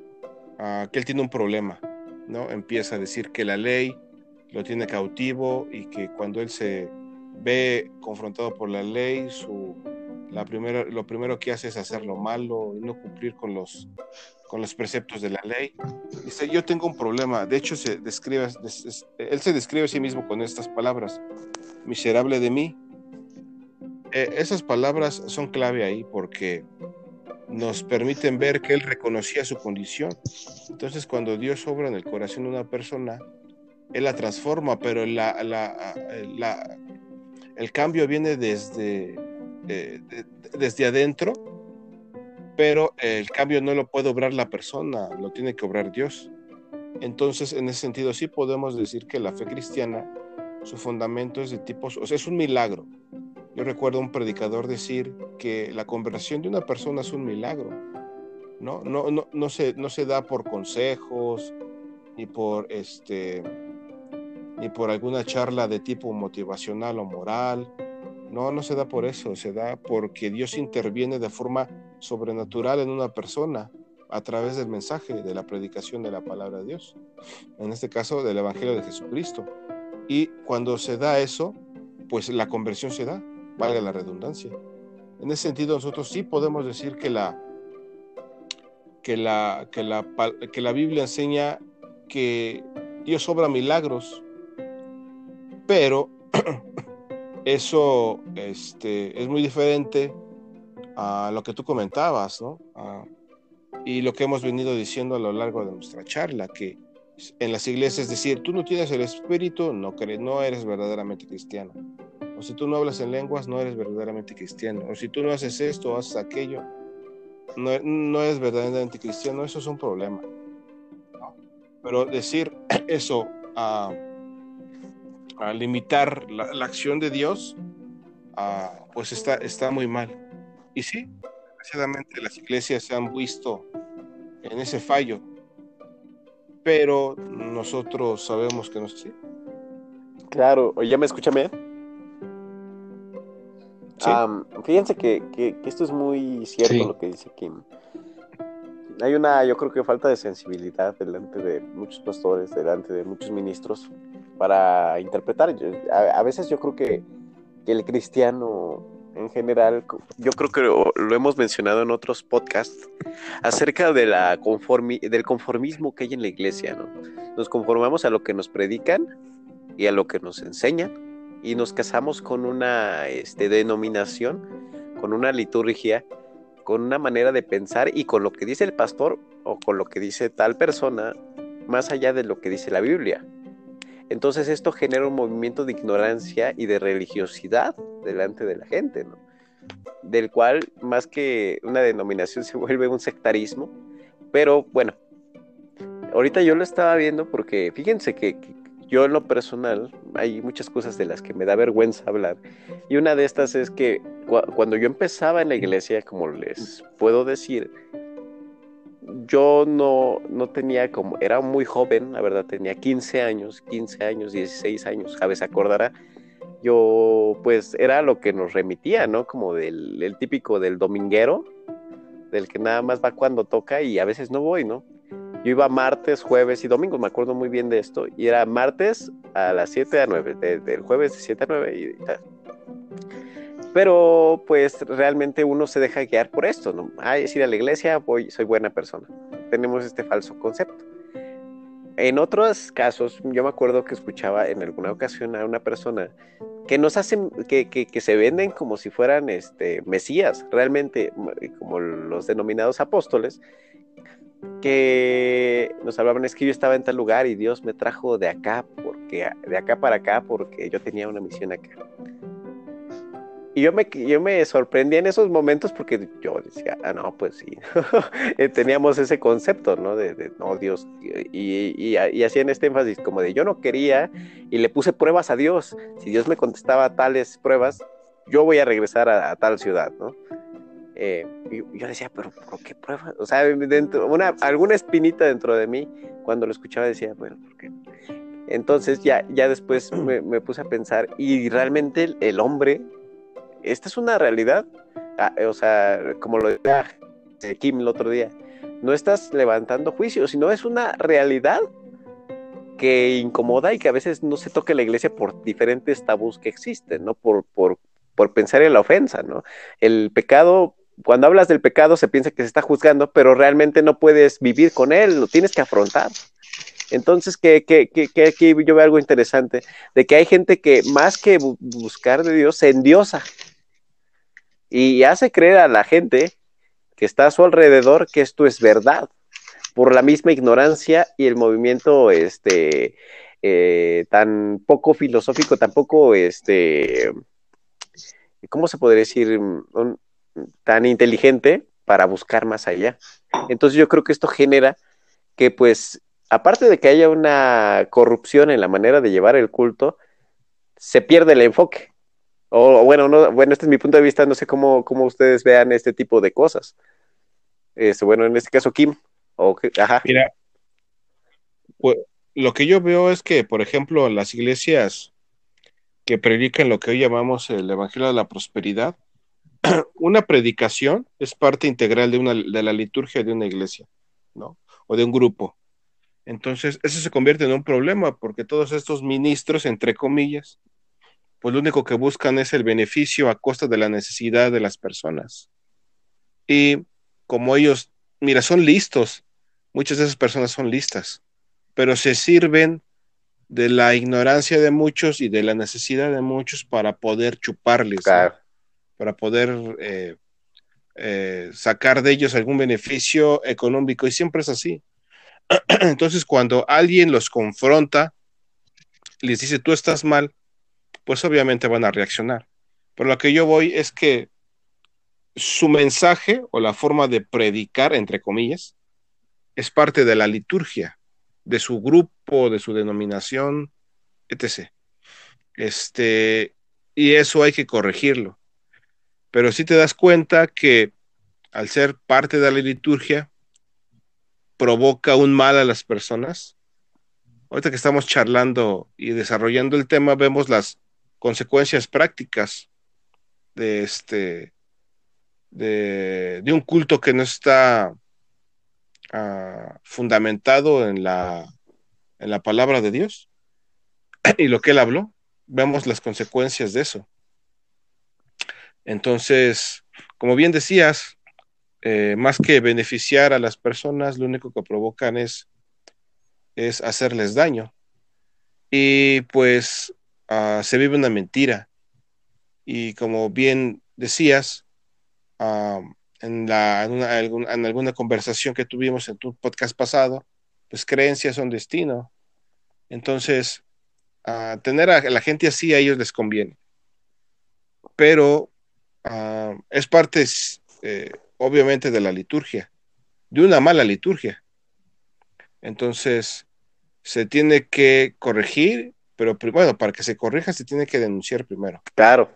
uh, que él tiene un problema, ¿no? Empieza a decir que la ley lo tiene cautivo y que cuando él se ve confrontado por la ley, su, la primera, lo primero que hace es hacer lo malo y no cumplir con los, con los preceptos de la ley. Dice, yo tengo un problema. De hecho, se describe, él se describe a sí mismo con estas palabras, miserable de mí. Eh, esas palabras son clave ahí porque nos permiten ver que él reconocía su condición. Entonces, cuando Dios obra en el corazón de una persona, él la transforma, pero la, la, la, el cambio viene desde, eh, desde adentro, pero el cambio no lo puede obrar la persona, lo tiene que obrar Dios. Entonces, en ese sentido, sí podemos decir que la fe cristiana, su fundamento es de tipo, o sea, es un milagro. Yo recuerdo a un predicador decir que la conversión de una persona es un milagro. No, no, no, no, se, no se da por consejos ni por este ni por alguna charla de tipo motivacional o moral, No, no se da por eso, se da porque Dios interviene de forma sobrenatural en una persona a través del mensaje, de la predicación de la palabra de Dios, en este caso del Evangelio de Jesucristo. Y cuando se da eso, pues la conversión se da, valga la redundancia. En ese sentido, nosotros sí podemos decir que la, que la, que la, que la Biblia enseña que Dios obra milagros, pero [CLEARS THROAT] eso este, es muy diferente a lo que tú comentabas, ¿no? y lo que hemos venido diciendo a lo largo de nuestra charla, que en las iglesias es decir, tú no tienes el espíritu, no, crees, no eres verdaderamente cristiano. O si tú no hablas en lenguas, no eres verdaderamente cristiano. O si tú no haces esto haces aquello, no, no eres verdaderamente cristiano. Eso es un problema. Pero decir [CLEARS THROAT] eso a, limitar la, acción de Dios, pues está, está muy mal. Y sí, desgraciadamente las iglesias se han visto en ese fallo, pero nosotros sabemos que no es así. Claro, ¿ya me escuchan bien? fíjense que, esto es muy cierto lo que dice Kim. Hay una, yo creo que falta de sensibilidad delante de muchos pastores, delante de muchos ministros para interpretar. A, veces yo creo que, el cristiano en general, yo creo que lo, hemos mencionado en otros podcasts, acerca del conformismo que hay en la iglesia, ¿no? Nos conformamos a lo que nos predican y a lo que nos enseñan y nos casamos con una este, denominación, con una liturgia, con una manera de pensar y con lo que dice el pastor o con lo que dice tal persona, más allá de lo que dice la Biblia. Entonces esto genera un movimiento de ignorancia y de religiosidad delante de la gente, del cual más que una denominación se vuelve un sectarismo. Pero bueno, ahorita yo lo estaba viendo porque fíjense que, yo en lo personal, hay muchas cosas de las que me da vergüenza hablar. Y una de estas es que cuando yo empezaba en la iglesia, como les puedo decir, yo no, no tenía como, era muy joven, la verdad, tenía 15 años, 15 años, 16 años, Javes acordará. Yo, pues, era lo que nos remitía, ¿no? Como del el típico del dominguero, del que nada más va cuando toca y a veces no voy, ¿no? Yo iba martes, jueves y domingo, me acuerdo muy bien de esto, y era martes a las 7 a 9, del jueves de 7 a 9 y. Pero pues realmente uno se deja guiar por esto, ¿no? Ah, es ir a la iglesia, voy, soy buena persona. Tenemos este falso concepto. En otros casos, yo me acuerdo que escuchaba en alguna ocasión a una persona que nos hacen, que, que, que, se venden como si fueran este, mesías, realmente, como los denominados apóstoles, que nos hablaban es que yo estaba en tal lugar y Dios me trajo de acá porque de acá para acá porque yo tenía una misión acá. Y yo me, yo me sorprendía en esos momentos porque yo decía, ah, no, pues sí, [LAUGHS] eh, teníamos ese concepto, ¿no? De, no, Dios, y, y, y, hacían este énfasis como de yo no quería y le puse pruebas a Dios. Si Dios me contestaba tales pruebas, yo voy a regresar a tal ciudad, ¿no? Eh, yo decía, pero ¿por qué prueba? O sea, dentro, una, alguna espinita dentro de mí, cuando lo escuchaba decía, bueno, ¿por qué? Entonces ya, ya después me, puse a pensar, y realmente el, hombre, esta es una realidad, ah, o sea, como lo decía Kim el otro día, no estás levantando juicio, sino es una realidad que incomoda y que a veces no se toca la iglesia por diferentes tabús que existen, ¿no? Por, por, por pensar en la ofensa, ¿no? El pecado cuando hablas del pecado se piensa que se está juzgando, pero realmente no puedes vivir con él, lo tienes que afrontar. Entonces, que, que, que, aquí yo veo algo interesante, de que hay gente que más que buscar de Dios, se endiosa y hace creer a la gente que está a su alrededor que esto es verdad, por la misma ignorancia y el movimiento este, eh, tan poco filosófico, tan poco, este, ¿cómo se podría decir? tan inteligente para buscar más allá. Entonces yo creo que esto genera que pues, aparte de que haya una corrupción en la manera de llevar el culto, se pierde el enfoque. O bueno, no, bueno, este es mi punto de vista, no sé cómo, cómo ustedes vean este tipo de cosas. Este, bueno, en este caso, Kim. O, ajá. Mira, pues, lo que yo veo es que, por ejemplo, las iglesias que predican lo que hoy llamamos el Evangelio de la Prosperidad, [CLEARS THROAT] una predicación es parte integral de, una, de la liturgia de una iglesia, ¿no? O de un grupo. Entonces, eso se convierte en un problema porque todos estos ministros, entre comillas, pues lo único que buscan es el beneficio a costa de la necesidad de las personas. Y como ellos, mira, son listos, muchas de esas personas son listas, pero se sirven de la ignorancia de muchos y de la necesidad de muchos para poder chuparles, para poder eh, eh, sacar de ellos algún beneficio económico, y siempre es así. [CLEARS THROAT] Entonces, cuando alguien los confronta, les dice, tú estás mal, pues obviamente van a reaccionar. Pero lo que yo voy es que su mensaje o la forma de predicar, entre comillas, es parte de la liturgia, de su grupo, de su denominación, etc. Este, y eso hay que corregirlo. Pero si te das cuenta que al ser parte de la liturgia, provoca un mal a las personas. Ahorita que estamos charlando y desarrollando el tema, vemos las consecuencias prácticas de este de, un culto que no está ah, fundamentado en la, en la palabra de Dios [CLEARS THROAT] y lo que él habló, vemos las consecuencias de eso. Entonces, como bien decías, eh, más que beneficiar a las personas, lo único que provocan es, es hacerles daño. Y pues Ah, se vive una mentira. Y como bien decías, ah, en, alguna conversación que tuvimos en tu podcast pasado, pues creencias son destino. Entonces, uh, tener a la gente así a ellos les conviene. Pero es parte, eh, obviamente, de la liturgia, de una mala liturgia. Entonces, se tiene que corregir pero bueno, para que se corrija se tiene que denunciar primero. Claro.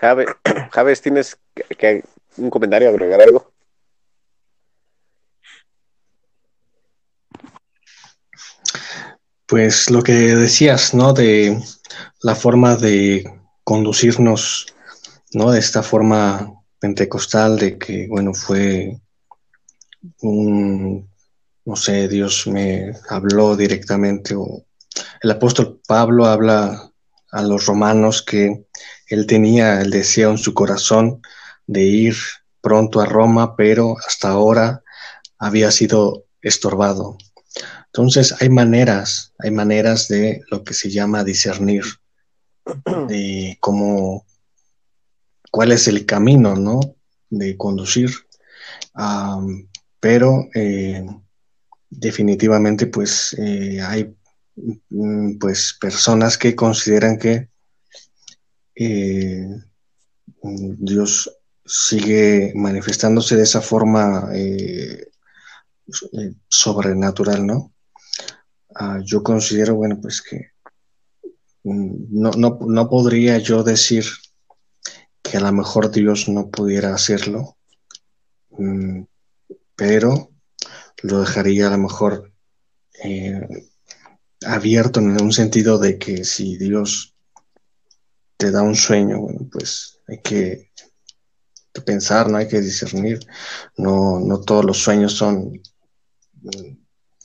[COUGHS] Javes, ¿tienes que, un comentario, agregar algo? Pues lo que decías, ¿no? De la forma de conducirnos, ¿no? De esta forma pentecostal de que, bueno, fue un, no sé, Dios me habló directamente o el apóstol Pablo habla a los romanos que él tenía el deseo en su corazón de ir pronto a Roma, pero hasta ahora había sido estorbado. Entonces hay maneras, hay maneras de lo que se llama discernir, de cómo, cuál es el camino, ¿no? De conducir. pero eh, definitivamente, pues eh, hay pues personas que consideran que eh, Dios sigue manifestándose de esa forma eh, eh, sobrenatural, ¿no? Ah, yo considero, bueno, pues que mm, no, no, podría yo decir que a lo mejor Dios no pudiera hacerlo, mm, pero lo dejaría a lo mejor abierto en un sentido de que si Dios te da un sueño, bueno, pues hay que, pensar, no hay que discernir. No, no todos los sueños son,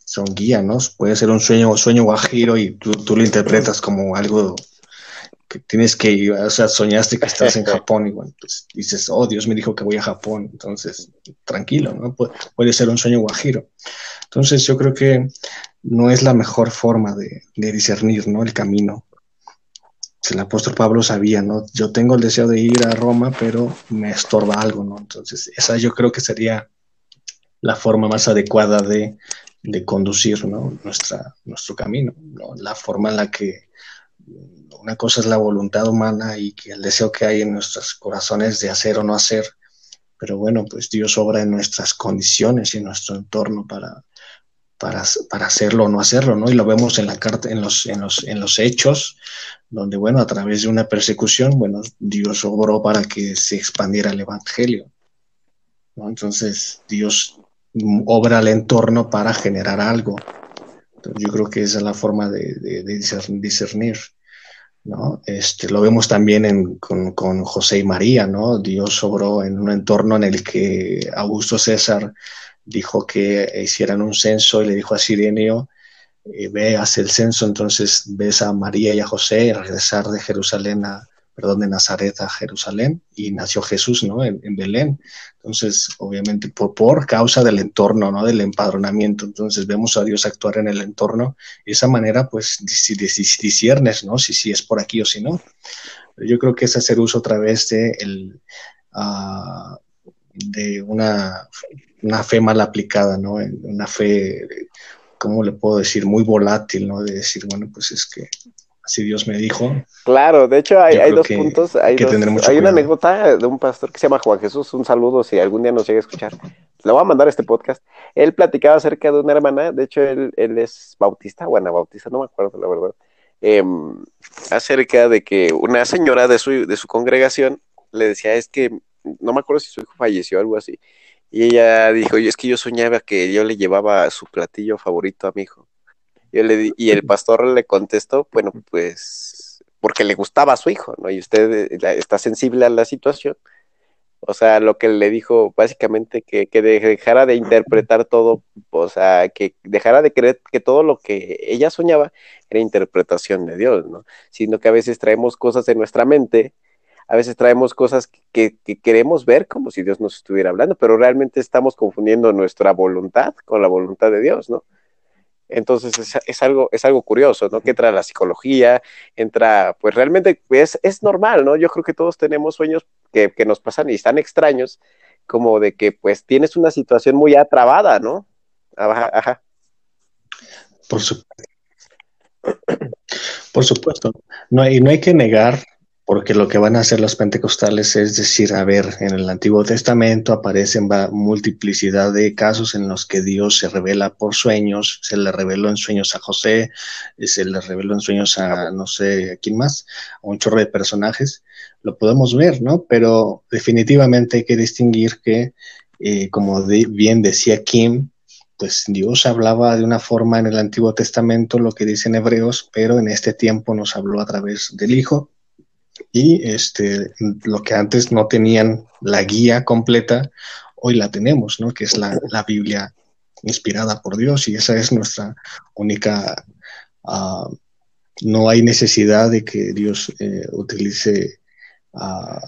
son guía, ¿no? Puede ser un sueño, o sueño guajiro y tú, tú, lo interpretas como algo que tienes que ir, o sea, soñaste que estás en [LAUGHS] Japón y bueno, pues dices, oh, Dios me dijo que voy a Japón, entonces, tranquilo, ¿no? puede ser un sueño guajiro. Entonces, yo creo que no es la mejor forma de, discernir, ¿no? El camino. El apóstol Pablo sabía, ¿no? Yo tengo el deseo de ir a Roma, pero me estorba algo, ¿no? Entonces, esa yo creo que sería la forma más adecuada de, conducir, ¿no? Nuestro camino, ¿no? La forma en la que una cosa es la voluntad humana y que el deseo que hay en nuestros corazones de hacer o no hacer, pero bueno, pues Dios obra en nuestras condiciones y en nuestro entorno para, para, hacerlo o no hacerlo, ¿no? Y lo vemos en la carta, en los, en los, en los hechos, donde, bueno, a través de una persecución, bueno, Dios obró para que se expandiera el evangelio. ¿no? Entonces, Dios obra el entorno para generar algo. yo creo que esa es la forma de, discernir. ¿no? Este, lo vemos también con, con, José y María, ¿no? Dios obró en un entorno en el que Augusto César dijo que hicieran un censo y le dijo a Sirenio, eh, ve, haz el censo, entonces ves a María y a José regresar de Jerusalén a, perdón, de Nazaret a Jerusalén y nació Jesús, ¿no? En, Belén. Entonces, obviamente, por, por, causa del entorno, ¿no? Del empadronamiento. Entonces, vemos a Dios actuar en el entorno de esa manera, pues, disiernes, ¿no? Si, si es por aquí o si no. yo creo que es hacer uso otra vez de, el, uh, de una, una, fe mal aplicada, ¿no? Una fe, ¿cómo le puedo decir? Muy volátil, ¿no? De decir, bueno, pues es que así Dios me dijo. Claro, de hecho hay, dos puntos. Hay, hay una anécdota de un pastor que se llama Juan Jesús. Un saludo si algún día nos llega a escuchar. Le voy a mandar este podcast. Él platicaba acerca de una hermana, de hecho él, él es bautista o bautista, no me acuerdo la verdad. Em, acerca de que una señora de su, de su congregación le decía, es que no me acuerdo si su hijo falleció o algo así. Y ella dijo, es que yo soñaba que yo le llevaba su platillo favorito a mi hijo y el pastor le contestó, bueno, pues porque le gustaba a su hijo, ¿no? Y usted eh, está sensible a la situación. O sea, lo que le dijo básicamente que, que dejara de interpretar todo, o sea, que dejara de creer que todo lo que ella soñaba era interpretación de Dios, ¿no? Sino que a veces traemos cosas en nuestra mente, a veces traemos cosas que, que, queremos ver como si Dios nos estuviera hablando, pero realmente estamos confundiendo nuestra voluntad con la voluntad de Dios, ¿no? Entonces es, algo, es algo curioso, ¿no? Que entra la psicología, entra, pues realmente es, es normal, ¿no? Yo creo que todos tenemos sueños que, nos pasan y están extraños, como de que pues tienes una situación muy atrabada, ¿no? Ajá. ajá. Por supuesto. Por supuesto. No hay, no hay que negar porque lo que van a hacer los pentecostales es decir, a ver, en el Antiguo Testamento aparecen multiplicidad de casos en los que Dios se revela por sueños, se le reveló en sueños a José, se le reveló en sueños a no sé a quién más, a un chorro de personajes, lo podemos ver, ¿no? Pero definitivamente hay que distinguir que, eh, como bien decía Kim, pues Dios hablaba de una forma en el Antiguo Testamento, lo que dicen Hebreos, pero en este tiempo nos habló a través del Hijo y este, lo que antes no tenían la guía completa, hoy la tenemos, ¿no? Que es la, Biblia inspirada por Dios y esa es nuestra única... Ah, no hay necesidad de que Dios eh, utilice ah,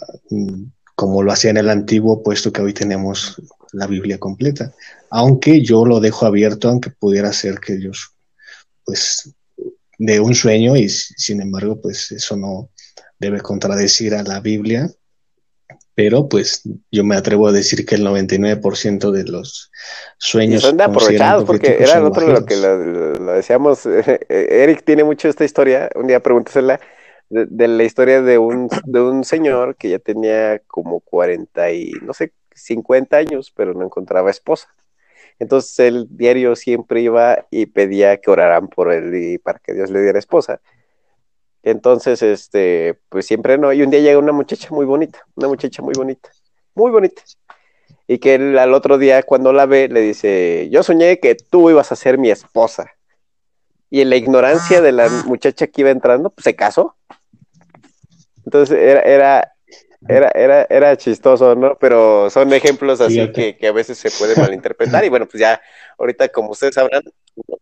como lo hacía en el antiguo, puesto que hoy tenemos la Biblia completa. Aunque yo lo dejo abierto, aunque pudiera ser que Dios, pues, de un sueño y sin embargo, pues eso no, debe contradecir a la Biblia, pero pues yo me atrevo a decir que el 99% de los sueños... son de aprovechados, porque era otro de lo que lo, decíamos, [LAUGHS] Eric tiene mucho esta historia, un día pregúntesela, de, la historia de un, de un señor que ya tenía como 40 y, no sé, 50 años, pero no encontraba esposa. Entonces el diario siempre iba y pedía que oraran por él y para que Dios le diera esposa. Entonces, este, pues siempre no. Y un día llega una muchacha muy bonita, una muchacha muy bonita, muy bonita. Y que él al otro día, cuando la ve, le dice: Yo soñé que tú ibas a ser mi esposa. Y en la ignorancia de la muchacha que iba entrando, pues se casó. Entonces era, era, era, era, era chistoso, ¿no? Pero son ejemplos así que, que, a veces se puede malinterpretar. Y bueno, pues ya ahorita, como ustedes sabrán,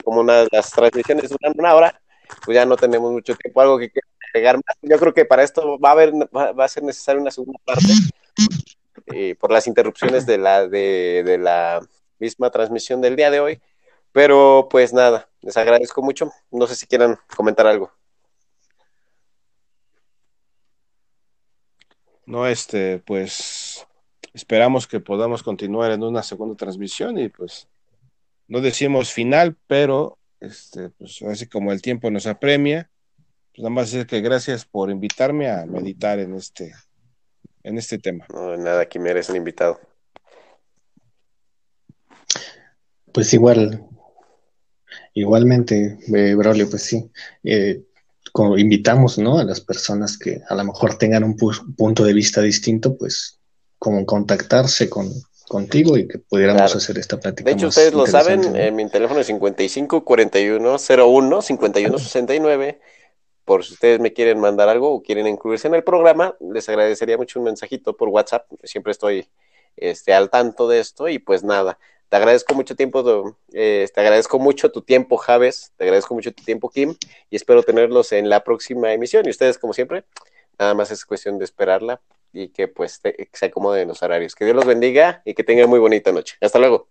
como una, las transmisiones duran una hora, pues ya no tenemos mucho tiempo, algo que agregar más. Yo creo que para esto va a haber, va, a ser necesaria una segunda parte eh, por las interrupciones de la, de, de la misma transmisión del día de hoy. Pero pues nada, les agradezco mucho. No sé si quieran comentar algo. No, este, pues esperamos que podamos continuar en una segunda transmisión y pues no decimos final, pero este, pues así como el tiempo nos apremia, pues nada más decir que gracias por invitarme a meditar en este, en este tema. No, nada, aquí me eres un invitado. Pues igual, igualmente, eh, Braulio, pues sí. Eh, invitamos ¿no? a las personas que a lo mejor tengan un punto de vista distinto, pues como contactarse con, contigo y que pudiéramos hacer esta plática. De hecho, ustedes lo saben, en mi teléfono es 55 41 01 51 69 por si ustedes me quieren mandar algo o quieren incluirse en el programa, les agradecería mucho un mensajito por WhatsApp. Siempre estoy este, al tanto de esto y pues nada, te agradezco mucho tiempo, eh, te agradezco mucho tu tiempo, Javes, te agradezco mucho tu tiempo, Kim, y espero tenerlos en la próxima emisión. Y ustedes, como siempre, nada más es cuestión de esperarla y que pues se acomoden los horarios. Que Dios los bendiga y que tengan muy bonita noche. Hasta luego.